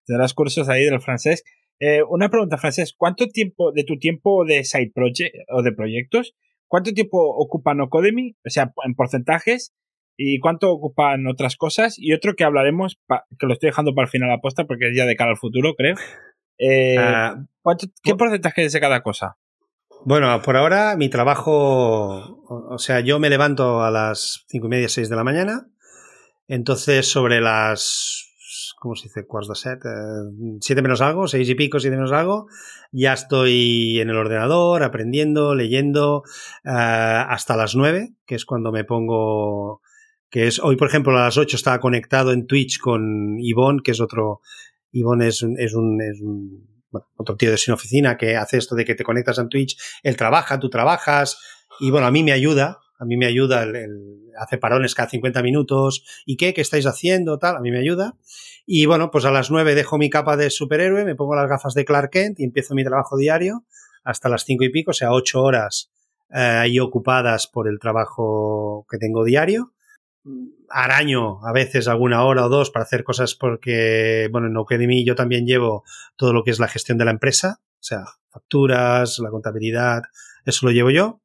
tendrás cursos ahí del francés. Eh, una pregunta, francés, ¿cuánto tiempo de tu tiempo de side project o de proyectos, cuánto tiempo ocupa Nocodemy? O sea, en porcentajes, y cuánto ocupan otras cosas. Y otro que hablaremos, que lo estoy dejando para el final aposta porque es ya de cara al futuro, creo. Eh, uh, ¿Qué porcentaje es de cada cosa? Bueno, por ahora mi trabajo, o sea, yo me levanto a las cinco y media, seis de la mañana. Entonces, sobre las ¿cómo se dice? Quarts de set, eh, siete menos algo, seis y pico, siete menos algo, ya estoy en el ordenador aprendiendo, leyendo, eh, hasta las nueve, que es cuando me pongo que es, hoy por ejemplo a las 8 estaba conectado en Twitch con Ivonne, que es otro, Ivonne es, es un, es un bueno, otro tío de sin oficina que hace esto de que te conectas en Twitch, él trabaja, tú trabajas, y bueno, a mí me ayuda, a mí me ayuda, el, hace parones cada 50 minutos, ¿y qué? ¿Qué estáis haciendo? Tal, a mí me ayuda. Y bueno, pues a las 9 dejo mi capa de superhéroe, me pongo las gafas de Clark Kent y empiezo mi trabajo diario hasta las 5 y pico, o sea, 8 horas eh, ahí ocupadas por el trabajo que tengo diario araño a veces alguna hora o dos para hacer cosas porque, bueno, en Academy yo también llevo todo lo que es la gestión de la empresa, o sea, facturas, la contabilidad, eso lo llevo yo.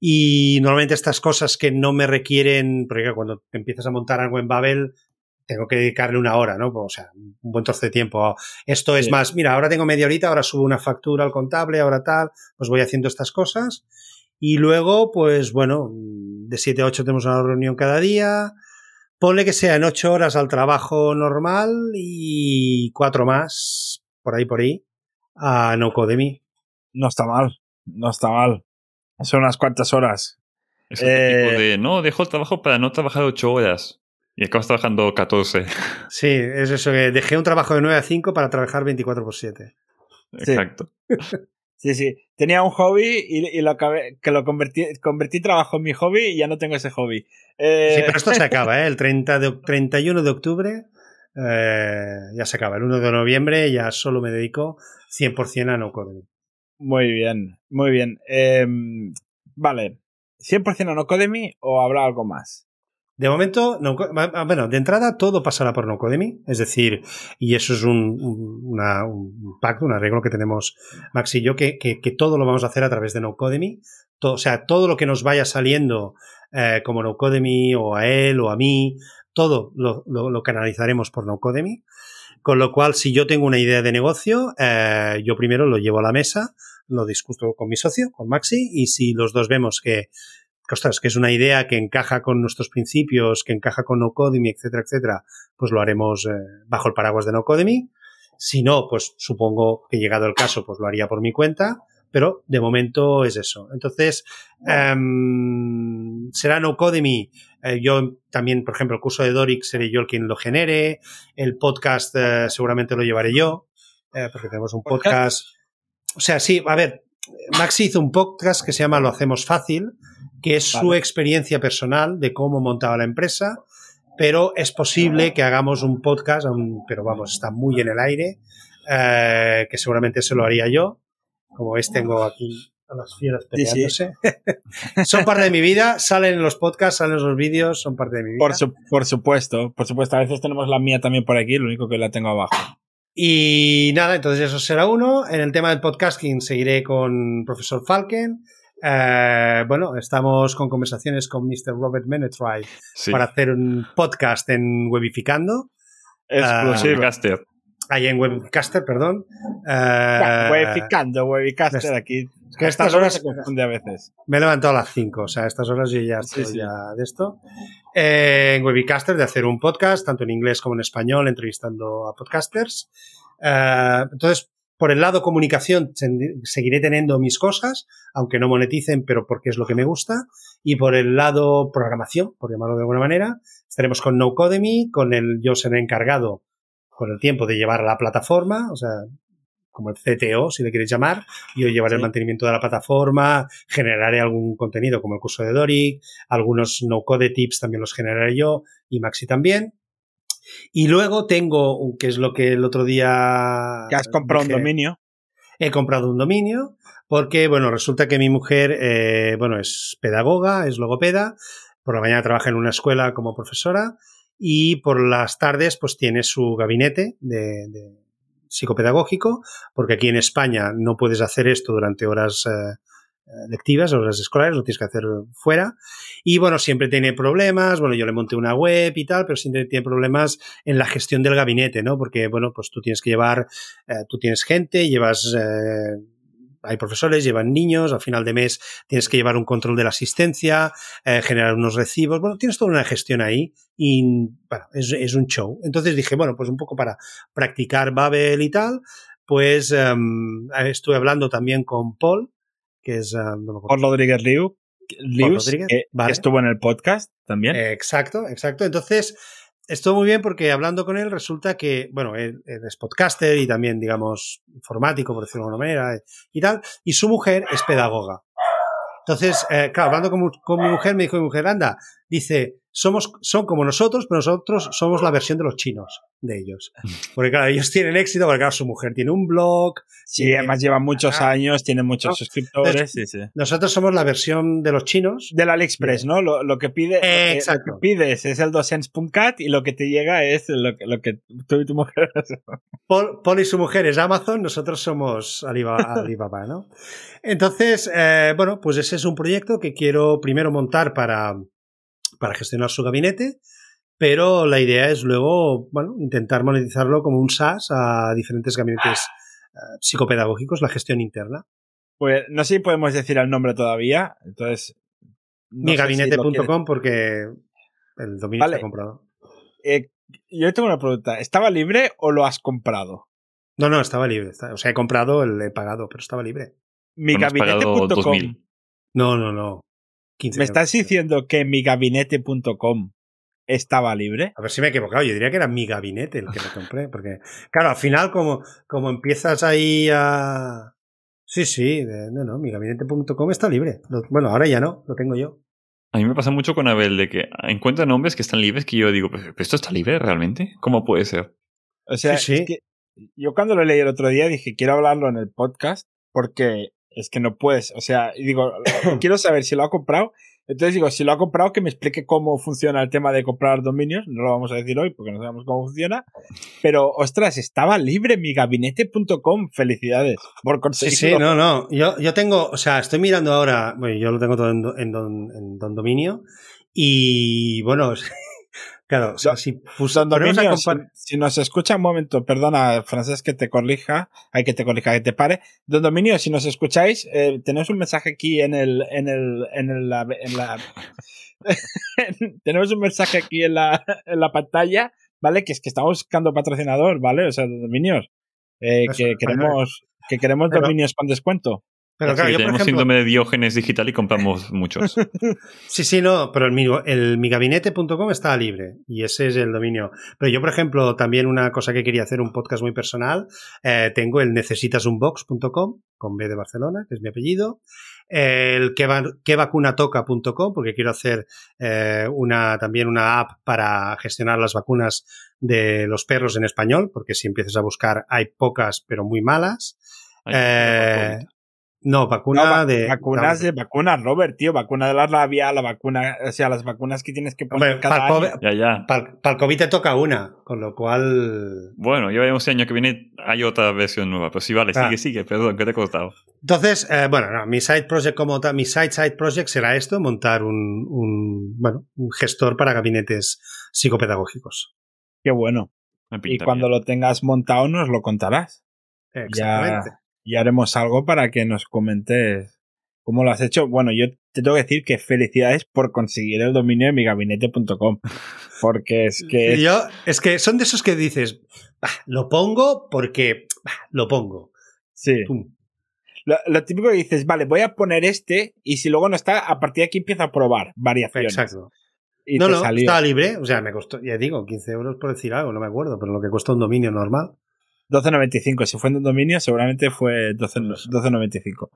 Y normalmente estas cosas que no me requieren, porque cuando empiezas a montar algo en Babel, tengo que dedicarle una hora, ¿no? O sea, un buen trozo de tiempo. Esto es más, mira, ahora tengo media horita, ahora subo una factura al contable, ahora tal, pues voy haciendo estas cosas. Y luego, pues bueno, de 7 a 8 tenemos una reunión cada día. Ponle que sea en 8 horas al trabajo normal y 4 más, por ahí, por ahí, a No Codemy. No está mal, no está mal. Son unas cuantas horas. Es tipo eh, de, no, dejo el trabajo para no trabajar 8 horas. Y acabas trabajando 14. Sí, es eso, que dejé un trabajo de 9 a 5 para trabajar 24 por 7. Exacto. Sí, sí. Tenía un hobby y, lo que lo convertí, convertí trabajo en mi hobby y ya no tengo ese hobby. Eh, sí, pero esto se acaba, ¿eh? El 30 de, 31 de octubre eh, ya se acaba. El 1 de noviembre ya solo me dedico 100% a no coding. Muy bien, muy bien. Em, vale. ¿100% a no o habrá algo más? De momento, no, bueno, de entrada todo pasará por Nocodemy, es decir, y eso es un, pacto, un arreglo que tenemos Max y yo, que, que, todo lo vamos a hacer a través de Nocodemy. O sea, todo lo que nos vaya saliendo eh, como Nocodemy o a él o a mí, todo lo, lo, canalizaremos por Nocodemy. Con lo cual, si yo tengo una idea de negocio, eh, yo primero lo llevo a la mesa, lo discuto con mi socio, con Maxi, y si los dos vemos que ostras, que es una idea que encaja con nuestros principios, que encaja con Nocodemy, etcétera, etcétera, pues lo haremos eh, bajo el paraguas de Nocodemy. Si no, pues supongo que llegado el caso, pues lo haría por mi cuenta, pero de momento es eso. Entonces, um, será Nocodemy. Eh, yo también, por ejemplo, el curso de Doric seré yo el quien lo genere. El podcast eh, seguramente lo llevaré yo, porque tenemos un podcast. O sea, sí, a ver, Maxi hizo un podcast que se llama Lo Hacemos Fácil, que es su experiencia personal de cómo montaba la empresa, pero es posible que hagamos un podcast, pero vamos, está muy en el aire, eh, que seguramente se lo haría yo. Como veis, tengo aquí a las fieras peleándose. son parte de mi vida, salen en los podcasts, salen en los vídeos, son parte de mi vida. Por, por supuesto, por supuesto. A veces tenemos la mía también por aquí, lo único que la tengo abajo. Y nada, entonces eso será uno. En el tema del podcasting seguiré con profesor Falken. Eh, bueno, estamos con conversaciones con Mr. Robert Menetry para hacer un podcast en Webificando. Exclusivo. Uh, ahí en Webcaster, perdón. Uh, webificando, Webicaster aquí. Es que estas horas se confunde a veces. Me he levantado a las 5, o sea, a estas horas yo ya estoy ya de esto. Eh, en Webicaster de hacer un podcast, tanto en inglés como en español, entrevistando a podcasters. Uh, entonces, por el lado comunicación seguiré teniendo mis cosas, aunque no moneticen, pero porque es lo que me gusta. Y por el lado programación, por llamarlo de alguna manera, estaremos con NoCodemy, con el yo seré encargado con el tiempo de llevar a la plataforma, o sea, como el CTO, si le quieres llamar, yo llevaré el mantenimiento de la plataforma, generaré algún contenido como el curso de Doric, algunos no-code tips también los generaré yo y Maxi también. Y luego tengo, que es lo que el otro día... Que has comprado un dominio. He comprado un dominio porque, bueno, resulta que mi mujer, eh, bueno, es pedagoga, es logopeda, por la mañana trabaja en una escuela como profesora y por las tardes pues tiene su gabinete de, psicopedagógico, porque aquí en España no puedes hacer esto durante horas eh, eh, lectivas, horas escolares, lo tienes que hacer fuera. Y bueno, siempre tiene problemas, bueno, yo le monté una web y tal, pero siempre tiene problemas en la gestión del gabinete, ¿no? Porque, bueno, pues tú tienes que llevar, eh, tú tienes gente, llevas... Eh, hay profesores, llevan niños, al final de mes tienes que llevar un control de la asistencia, generar unos recibos, bueno, tienes toda una gestión ahí y bueno, es, es, un show. Entonces dije, bueno, pues un poco para practicar Babel y tal, pues em, estuve hablando también con Paul, que es... Uh, Rodríguez Liu. Lewis, que, estuvo en el podcast también. exacto, exacto. Entonces, estuvo muy bien porque hablando con él resulta que, bueno, él, es podcaster y también, digamos, informático, por decirlo de alguna manera, y tal, y su mujer es pedagoga. Entonces, eh, claro, hablando con, con, mi mujer, me dijo mi mujer, anda, dice, somos, son como nosotros, pero nosotros somos la versión de los chinos de ellos. Porque claro, ellos tienen éxito, porque claro, su mujer tiene un blog. Sí, además lleva muchos años, tiene muchos suscriptores. sí, sí. Nosotros somos la versión de los chinos. Del AliExpress, ¿no? Lo, que pide, Exacto. pides es el docens.cat y lo que te llega es lo, lo que tú y tu mujer. Paul, y su mujer es Amazon, nosotros somos Alibaba, ¿no? Entonces, eh, bueno, pues ese es un proyecto que quiero primero montar para para gestionar su gabinete, pero la idea es luego, bueno, intentar monetizarlo como un SaaS a diferentes gabinetes eh, psicopedagógicos, la gestión interna. Pues no sé si podemos decir el nombre todavía, entonces... Migabinete.com porque el dominio está comprado. Eh, yo tengo una pregunta, ¿estaba libre o lo has comprado? No, no, estaba libre. O sea, he comprado, el he pagado, pero estaba libre. Migabinete.com. No, no, no. ¿Me estás diciendo que migabinete.com estaba libre? A ver si me he equivocado. Yo diría que era mi gabinete el que me compré. Porque, claro, al final, como, como empiezas ahí a. Sí, sí, no, no, migabinete.com está libre. Bueno, ahora ya no, lo tengo yo. A mí me pasa mucho con Abel de que encuentra nombres que están libres que yo digo, ¿pero esto está libre realmente? ¿Cómo puede ser? O sea, Es que yo cuando lo leí el otro día dije, quiero hablarlo en el podcast porque es que no puedes. O sea, digo, quiero saber si lo ha comprado. Entonces digo, si lo ha comprado, que me explique cómo funciona el tema de comprar dominios. No lo vamos a decir hoy porque no sabemos cómo funciona. Pero, ostras, estaba libre mi gabinete.com. Felicidades por conseguirlo. Sí, sí, no, no. Yo, yo tengo, o sea, estoy mirando ahora, bueno, yo lo tengo todo en, en, don, en don dominio. Y bueno, Claro, si, si, nos escucha un momento, perdona, Francés, que te corrija, hay que te corrija, que te pare. Don Dominio, si nos escucháis, eh, tenemos un mensaje aquí en el, en el, en la, en la tenemos un mensaje aquí en la, en la pantalla, ¿vale? Que es que estamos buscando patrocinador, ¿vale? O sea, Dominios, eh, que queremos, que queremos dominios con descuento. Pero claro, yo, tenemos síndrome de Diógenes digital y compramos muchos. sí, sí, no, pero el, el migabinete.com está libre y ese es el dominio. Pero yo, por ejemplo, también una cosa que quería hacer, un podcast muy personal, eh, tengo el necesitasunbox.com con B de Barcelona, que es mi apellido, el quevacunatoca.com, porque quiero hacer eh, una, también una app para gestionar las vacunas de los perros en español, porque si empiezas a buscar hay pocas, pero muy malas. eh, no, vacuna de. Vacunas de vacunas, Robert, tío. Vacuna de la rabia, la vacuna. O sea, las vacunas que tienes que poner cada para año. Ya, ya. Para, el COVID te toca una, con lo cual. Bueno, ya veremos el año que viene hay otra versión nueva. Pero sí, vale, ah. sigue, sigue, perdón, ¿qué te ha costado? Entonces, eh, bueno, no, mi side project como tal, mi side side project será esto: montar un, un, bueno, un gestor para gabinetes psicopedagógicos. Qué bueno. Y cuando lo tengas montado, nos lo contarás. Exactamente y haremos algo para que nos comentes cómo lo has hecho. Bueno, yo te tengo que decir que felicidades por conseguir el dominio de mi gabinete.com. Porque es que. Yo, es que son de esos que dices, lo pongo porque lo pongo. Sí. Lo, típico que dices, vale, voy a poner este y si luego no está, a partir de aquí empiezo a probar variaciones. Exacto. no, no, estaba libre, o sea, me costó, ya digo, 15 euros por decir algo, no me acuerdo, pero lo que cuesta un dominio normal. 12.95. Si fue en un dominio, seguramente fue 12.95.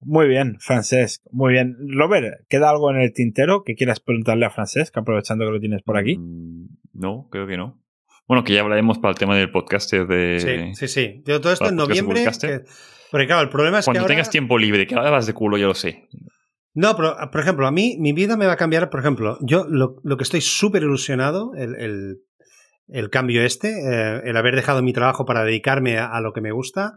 Muy bien, Francesc. Muy bien. Robert, ¿queda algo en el tintero que quieras preguntarle a Francesc, aprovechando que lo tienes por aquí? Mm, no, creo que no. Bueno, que ya hablaremos para el tema del podcast de. Sí, sí, sí. Yo todo esto en noviembre. porque claro, el problema es Cuando que. Cuando tengas tiempo libre, que ahora vas de culo, yo lo sé. No, pero por ejemplo, a mí mi vida me va a cambiar. Por ejemplo, yo lo, lo que estoy súper ilusionado, el, el, el cambio este, eh, el haber dejado mi trabajo para dedicarme a, lo que me gusta,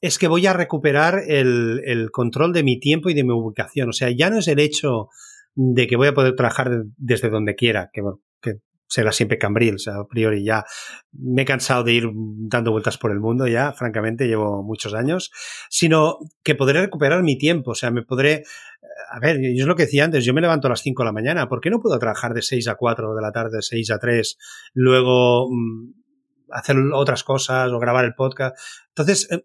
es que voy a recuperar el, el, control de mi tiempo y de mi ubicación. O sea, ya no es el hecho de que voy a poder trabajar desde donde quiera, que, bueno, será siempre Cambril, o sea, a priori ya me he cansado de ir dando vueltas por el mundo ya, francamente, llevo muchos años, sino que podré recuperar mi tiempo, o sea, me podré a ver, yo es lo que decía antes, yo me levanto a las 5 de la mañana, ¿por qué no puedo trabajar de 6 a 4 de la tarde, de 6 a 3, luego mm, hacer otras cosas o grabar el podcast? Entonces, eh,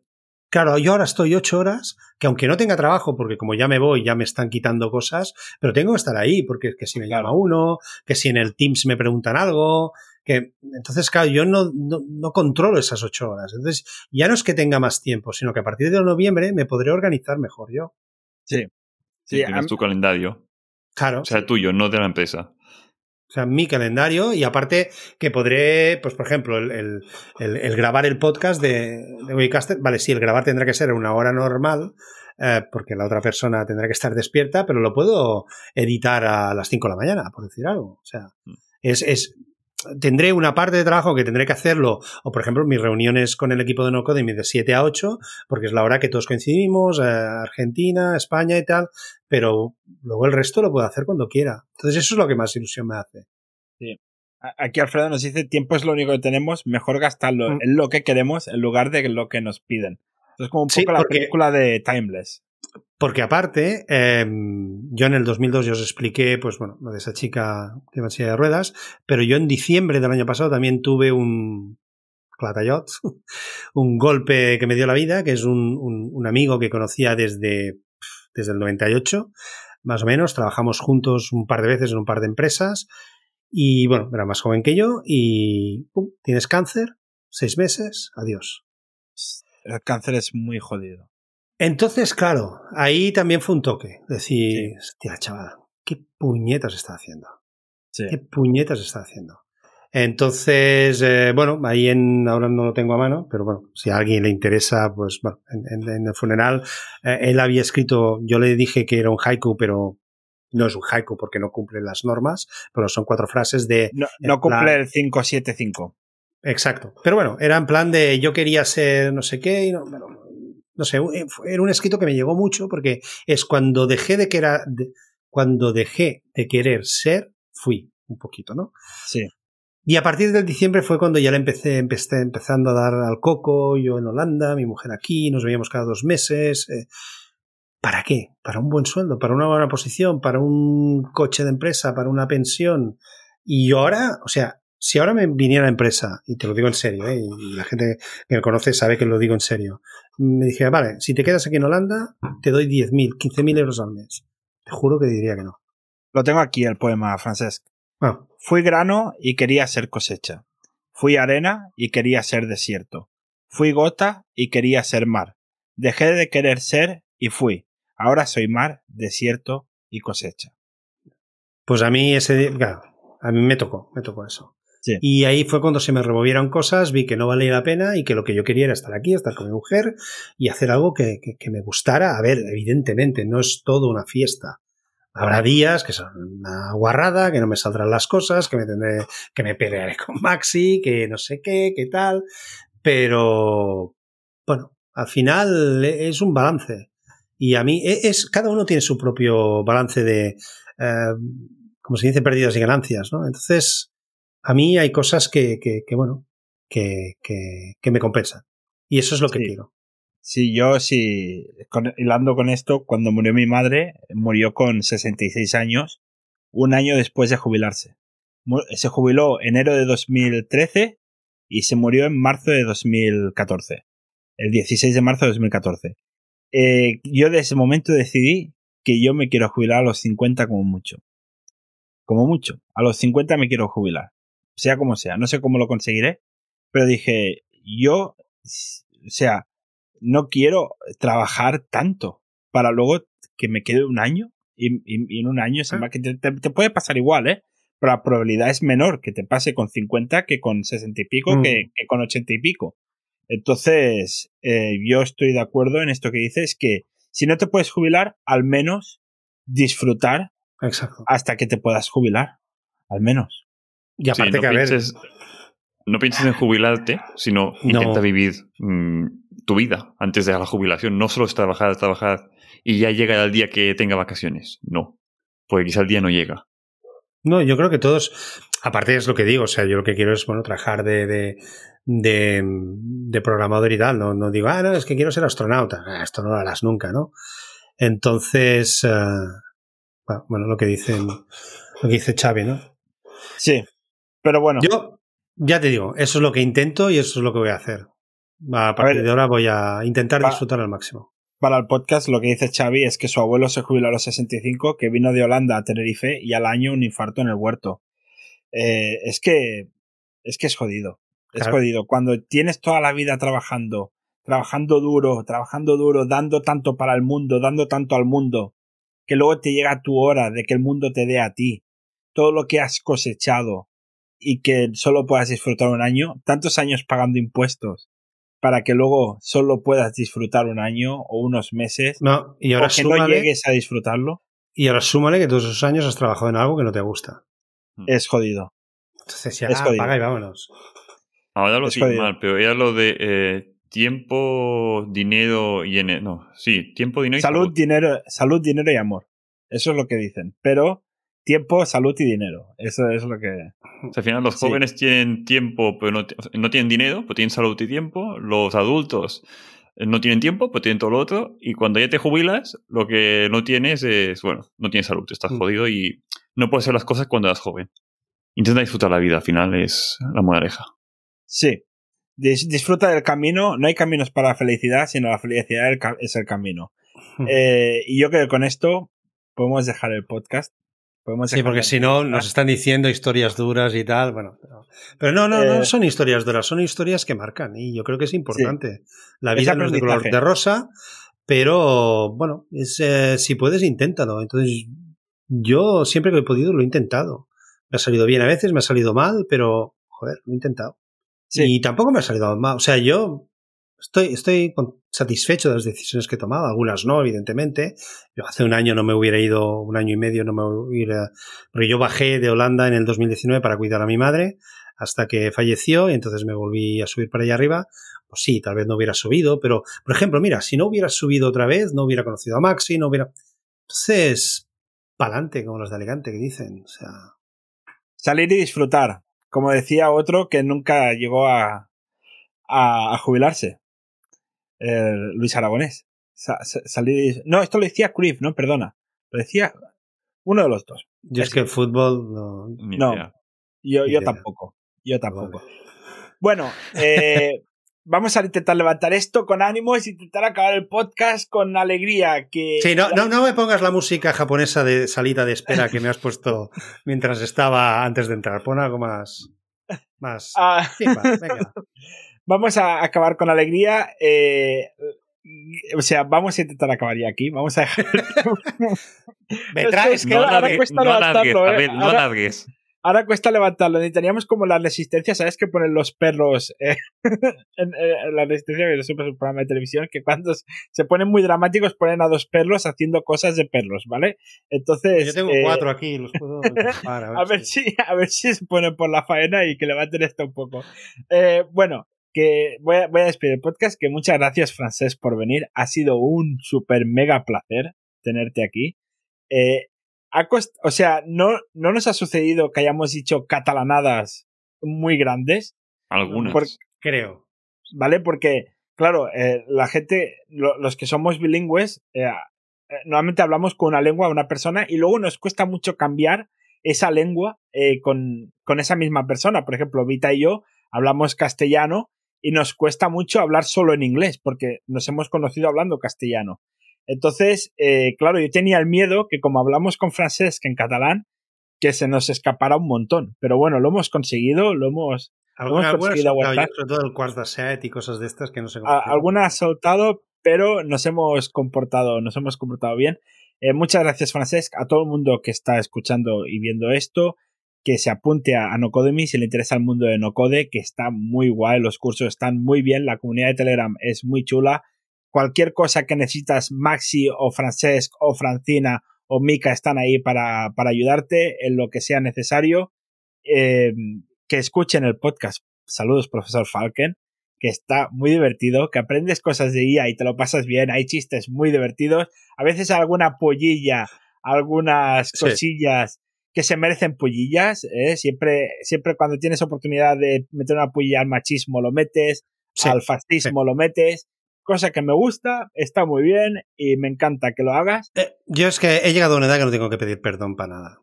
Claro, yo ahora estoy ocho horas, que aunque no tenga trabajo, porque como ya me voy, ya me están quitando cosas, pero tengo que estar ahí, porque que si me llama uno, que si en el Teams me preguntan algo, que entonces, claro, yo no, no, controlo esas ocho horas. Entonces, ya no es que tenga más tiempo, sino que a partir de noviembre me podré organizar mejor yo. Sí. Sí, tienes tu calendario. Claro. O sea, tuyo, no de la empresa. O sea, mi calendario y aparte que podré, pues por ejemplo, el, grabar el podcast de, de vale, sí, el grabar tendrá que ser una hora normal, eh, porque la otra persona tendrá que estar despierta, pero lo puedo editar a las 5 de la mañana, por decir algo. O sea, mm. es, es, tendré una parte de trabajo que tendré que hacerlo, o por ejemplo, mis reuniones con el equipo de No Coding de 7 a 8, porque es la hora que todos coincidimos, eh, Argentina, España y tal, pero luego el resto lo puedo hacer cuando quiera. Entonces eso es lo que más ilusión me hace. Sí. Aquí Alfredo nos dice, tiempo es lo único que tenemos, mejor gastarlo mm. en lo que queremos en lugar de lo que nos piden. Es como un poco la película de Timeless. Porque aparte, em, yo en el 2002 ya os expliqué, pues bueno, lo de esa chica que va de ruedas, pero yo en diciembre del año pasado también tuve un clatayot, un golpe que me dio la vida, que es un, amigo que conocía desde, desde el 98, más o menos, trabajamos juntos un par de veces en un par de empresas, y bueno, era más joven que yo, y tienes cáncer, seis meses, adiós. El cáncer es muy jodido. Entonces, claro, ahí también fue un toque. Decir, hostia, chaval, ¿qué puñetas está haciendo? ¿Qué puñetas está haciendo? Entonces, eh, bueno, ahí en, ahora no lo tengo a mano, pero bueno, si a alguien le interesa, pues bueno, en, el funeral, eh, él había escrito, yo le dije que era un haiku, pero no es un haiku porque no cumple las normas, pero son cuatro frases de... No, cumple el 575. Exacto. Pero bueno, era en plan de yo quería ser no sé qué, y no, no sé, eh, era un escrito que me llegó mucho porque es cuando dejé de que cuando dejé de querer ser, fui un poquito, ¿no? Sí. Y a partir del diciembre fue cuando ya le empecé, empecé empezando a dar al coco, yo en Holanda, mi mujer aquí, nos veíamos cada dos meses. Eh, ¿Para qué? ¿Para un buen sueldo? ¿Para una buena posición? ¿Para un coche de empresa? ¿Para una pensión? Y ahora, o sea, si ahora me viniera la empresa, y te lo digo en serio, ¿eh? y la gente que me conoce sabe que lo digo en serio, me dije, vale, si te quedas aquí en Holanda, te doy 10.000, 15.000 euros al mes. Te juro que diría que no. Lo tengo aquí el poema, Francesc. Ah. Fui grano y quería ser cosecha. Fui arena y quería ser desierto. Fui gota y quería ser mar. Dejé de querer ser y fui. Ahora soy mar, desierto y cosecha. Pues a mí ese, claro, a mí me tocó, me tocó eso. Y ahí fue cuando se me removieron cosas, vi que no valía la pena y que lo que yo quería era estar aquí, estar con mi mujer y hacer algo que, me gustara. A ver, evidentemente, no es todo una fiesta. Habrá días que son una guarrada, que no me saldrán las cosas, que me tendré, que me pelearé con Maxi, que no sé qué, qué tal. Pero, bueno, al final es un balance. Y a mí e, es, cada uno tiene su propio balance de, eh, como se dice, pérdidas y ganancias, ¿no? Entonces, a mí hay cosas que, que, bueno, que, que, me compensan. Y eso es lo que quiero. Sí, yo sí, hilando con esto, cuando murió mi madre, murió con 66 años, un año después de jubilarse. Se jubiló enero de 2013 y se murió en marzo de 2014. El 16 de marzo de 2014. Eh, yo de ese momento decidí que yo me quiero jubilar a los 50 como mucho. Como mucho. A los 50 me quiero jubilar sea como sea. No sé cómo lo conseguiré, pero dije, yo, o sea, no quiero trabajar tanto para luego que me quede un año y, en un año se ah. que te, puede pasar igual, ¿eh? Pero la probabilidad es menor que te pase con 50 que con 60 y pico que, mm. con 80 y pico. Entonces, eh, yo estoy de acuerdo en esto que dices, que si no te puedes jubilar, al menos disfrutar hasta que te puedas jubilar. Al menos. Y aparte no que, a pienses, No pienses en jubilarte, sino intenta vivir mm, tu vida antes de la jubilación. No solo es trabajar, trabajar y ya llega el día que tenga vacaciones. No. Porque quizá el día no llega. No, yo creo que todos, aparte es lo que digo, o sea, yo lo que quiero es, bueno, trabajar de, de, de, programador y tal, no, no digo, ah, no, es que quiero ser astronauta, ah, esto no lo harás nunca, ¿no? Entonces, eh, bueno, lo que dicen, lo que dice Xavi, ¿no? Sí, pero bueno. Yo, ya te digo, eso es lo que intento y eso es lo que voy a hacer. A partir de ahora voy a intentar disfrutar al máximo. Para el podcast lo que dice Xavi es que su abuelo se jubiló a los 65, que vino de Holanda a Tenerife y al año un infarto en el huerto. Eh, es que es que es jodido. Es jodido. Cuando tienes toda la vida trabajando, trabajando duro, trabajando duro, dando tanto para el mundo, dando tanto al mundo, que luego te llega tu hora de que el mundo te dé a ti todo lo que has cosechado y que solo puedas disfrutar un año, tantos años pagando impuestos para que luego solo puedas disfrutar un año o unos meses. No, y ahora o que no llegues a disfrutarlo. Y ahora súmale que todos esos años has trabajado en algo que no te gusta. Es jodido. Entonces ya es jodido. y vámonos. Ahora lo sigo mal, pero era lo de eh, tiempo, dinero y en no, sí, tiempo, dinero y salud, dinero, salud, dinero y amor. Eso es lo que dicen. Pero tiempo, salud y dinero. Eso es lo que. al final los jóvenes tienen tiempo, pero no, no, tienen dinero, pero tienen salud y tiempo. Los adultos eh, no tienen tiempo, pero tienen todo lo otro. Y cuando ya te jubilas, lo que no tienes es, bueno, no tienes salud, estás mm. jodido y no puedes hacer las cosas cuando eras joven. Intenta disfrutar la vida, al final es la moraleja. Sí. disfruta del camino. No hay caminos para la felicidad, sino la felicidad es el camino. Hmm. Eh, y yo creo que con esto podemos dejar el podcast sí, porque si no, nos están diciendo historias duras y tal. Bueno, pero, no, no, no eh, son historias duras, son historias que marcan. Y yo creo que es importante. La vida no es de color de rosa, pero bueno, es, eh, si puedes, inténtalo. Entonces, yo siempre que he podido lo he intentado. Me ha salido bien a veces, me ha salido mal, pero joder, lo he intentado. Y tampoco me ha salido mal. O sea, yo estoy, estoy satisfecho de las decisiones que he tomado, algunas no, evidentemente. Yo hace un año no me hubiera ido, un año y medio no me hubiera, porque yo bajé de Holanda en el 2019 para cuidar a mi madre hasta que falleció y entonces me volví a subir para allá arriba. Pues sí, tal vez no hubiera subido, pero, por ejemplo, mira, si no hubiera subido otra vez, no hubiera conocido a Maxi, no hubiera... Entonces, pa'lante, como los de Alicante que dicen, o sea... Salir y disfrutar, como decía otro que nunca llegó a, a jubilarse. Luis Aragonés. salir, no, esto lo decía Cruyff, no, perdona. Lo decía uno de los dos. Yo es, que el fútbol no. No, yo, yo tampoco. Yo tampoco. Bueno, eh, vamos a intentar levantar esto con ánimos y intentar acabar el podcast con alegría. Que sí, no, no, no, me pongas la música japonesa de salida de espera que me has puesto mientras estaba antes de entrar. Pon algo más. Más. Ah. venga. vamos a acabar con alegría. Eh, o sea, vamos a intentar acabar ya aquí. Vamos a dejar. Me traes que, ahora cuesta levantarlo. ¿eh? ahora, cuesta levantarlo. Necesitaríamos como la resistencia, ¿sabes? Que ponen los perros eh, en, la resistencia, que es un programa de televisión, que cuando se ponen muy dramáticos ponen a dos perros haciendo cosas de perros, ¿vale? Entonces. Yo tengo cuatro aquí, los puedo. a, ver, si, a ver si se ponen por la faena y que levanten esto un poco. bueno, que voy a, voy a despedir el podcast, que muchas gracias Francés por venir, ha sido un super mega placer tenerte aquí. Eh, o sea, no, no nos ha sucedido que hayamos dicho catalanadas muy grandes. Algunas. creo. ¿Vale? Porque, claro, eh, la gente, los que somos bilingües, eh, eh, normalmente hablamos con una lengua de una persona y luego nos cuesta mucho cambiar esa lengua con, con esa misma persona. Por ejemplo, Vita y yo hablamos castellano y nos cuesta mucho hablar solo en inglés porque nos hemos conocido hablando castellano. Entonces, eh, claro, yo tenía el miedo que como hablamos con francés que en catalán, que se nos escapara un montón. Pero bueno, lo hemos conseguido, lo hemos, conseguido aguantar. sobre todo el cuarto set y cosas de estas que no se Alguna ha soltado, pero nos hemos comportado, nos hemos comportado bien. Eh, muchas gracias, Francesc, a todo el mundo que está escuchando y viendo esto que se apunte a, Nocodemy si le interesa el mundo de Nocode, que está muy guay, los cursos están muy bien, la comunidad de Telegram es muy chula. Cualquier cosa que necesitas, Maxi o Francesc o Francina o Mika están ahí para, para ayudarte en lo que sea necesario. Eh, que escuchen el podcast. Saludos, profesor Falken, que está muy divertido, que aprendes cosas de IA y te lo pasas bien, hay chistes muy divertidos, a veces alguna pollilla, algunas cosillas que se merecen pullillas. ¿eh? Siempre, siempre cuando tienes oportunidad de meter una pullilla al machismo lo metes, al fascismo lo metes. Cosa que me gusta, está muy bien y me encanta que lo hagas. Eh, yo es que he llegado a una edad que no tengo que pedir perdón para nada.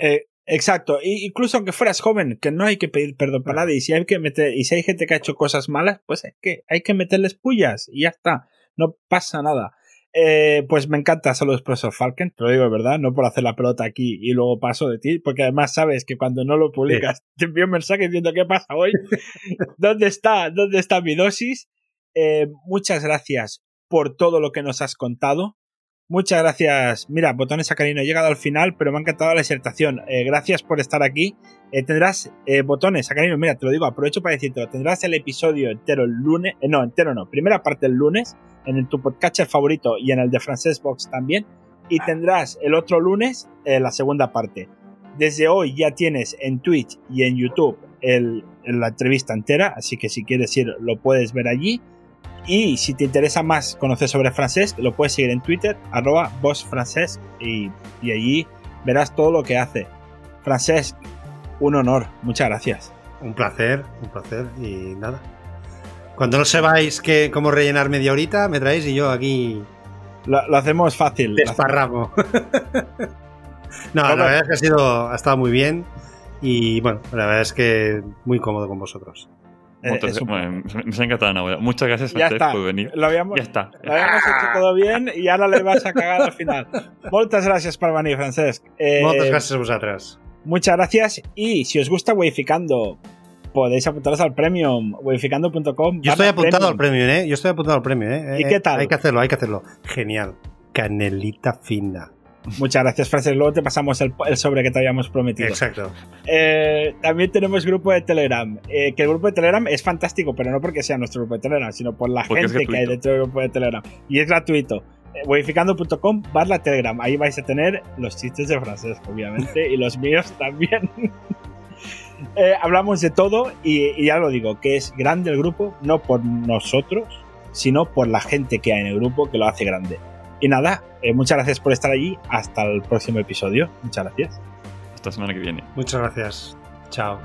Eh, Exacto, y incluso aunque fueras joven, que no hay que pedir perdón para nadie, y si hay que meter, y si hay gente que ha hecho cosas malas, pues hay que, hay que meterles pullas y ya está, no pasa nada. Eh, pues me encanta saludos profesor Falken, te lo digo de verdad, no por hacer la pelota aquí y luego paso de ti, porque además sabes que cuando no lo publicas te envío un mensaje diciendo qué pasa hoy, dónde está, dónde está mi dosis. Eh, muchas gracias por todo lo que nos has contado. Muchas gracias. Mira, botones sacarino, he llegado al final, pero me ha encantado la disertación. Eh, gracias por estar aquí. Eh, tendrás eh, botones sacarino, mira, te lo digo, aprovecho para decirte, tendrás el episodio entero el lunes, no, entero no, primera parte el lunes, en tu podcatcher favorito y en el de Frances Box también, y tendrás el otro lunes la segunda parte. Desde hoy ya tienes en Twitch y en YouTube la entrevista entera, así que si quieres ir lo puedes ver allí. Y si te interesa más conocer sobre francés, lo puedes seguir en Twitter, arroba francés, y, y allí verás todo lo que hace. Francés, un honor, muchas gracias. Un placer, un placer, y nada. Cuando no sepáis que, cómo rellenar media horita, me traéis y yo aquí. Lo, hacemos fácil. Desparramo. no, la verdad es que ha, sido, ha estado muy bien. Y bueno, la verdad es que muy cómodo con vosotros. Eh, me ha encantado, Muchas gracias por venir. Lo habíamos, ya está. Lo habíamos hecho todo bien y ahora le vas a cagar al final. Muchas gracias por venir, Francesc. Eh, Muchas gracias a vosotras. Muchas gracias. Y si os gusta Wayficando, podéis apuntaros al premium, wayficando.com. Yo estoy apuntado al premium, ¿eh? Yo estoy apuntado al premium, ¿eh? ¿Y qué tal? Hay que hacerlo, hay que hacerlo. Genial. Canelita fina. Muchas gracias, Frances. Luego te pasamos el, sobre que te habíamos prometido. Exacto. Eh, también tenemos grupo de Telegram. Eh, que el grupo de Telegram es fantástico, pero no porque sea nuestro grupo de Telegram, sino por la gente que hay dentro del grupo de Telegram. Y es gratuito. Eh, modificando.com barra Telegram. Ahí vais a tener los chistes de francés, obviamente, y los míos también. hablamos de todo y, y, ya lo digo, que es grande el grupo, no por nosotros, sino por la gente que hay en el grupo que lo hace grande. Y nada, eh, muchas gracias por estar allí. Hasta el próximo episodio. Muchas gracias. Hasta la semana que viene. Muchas gracias. Chao.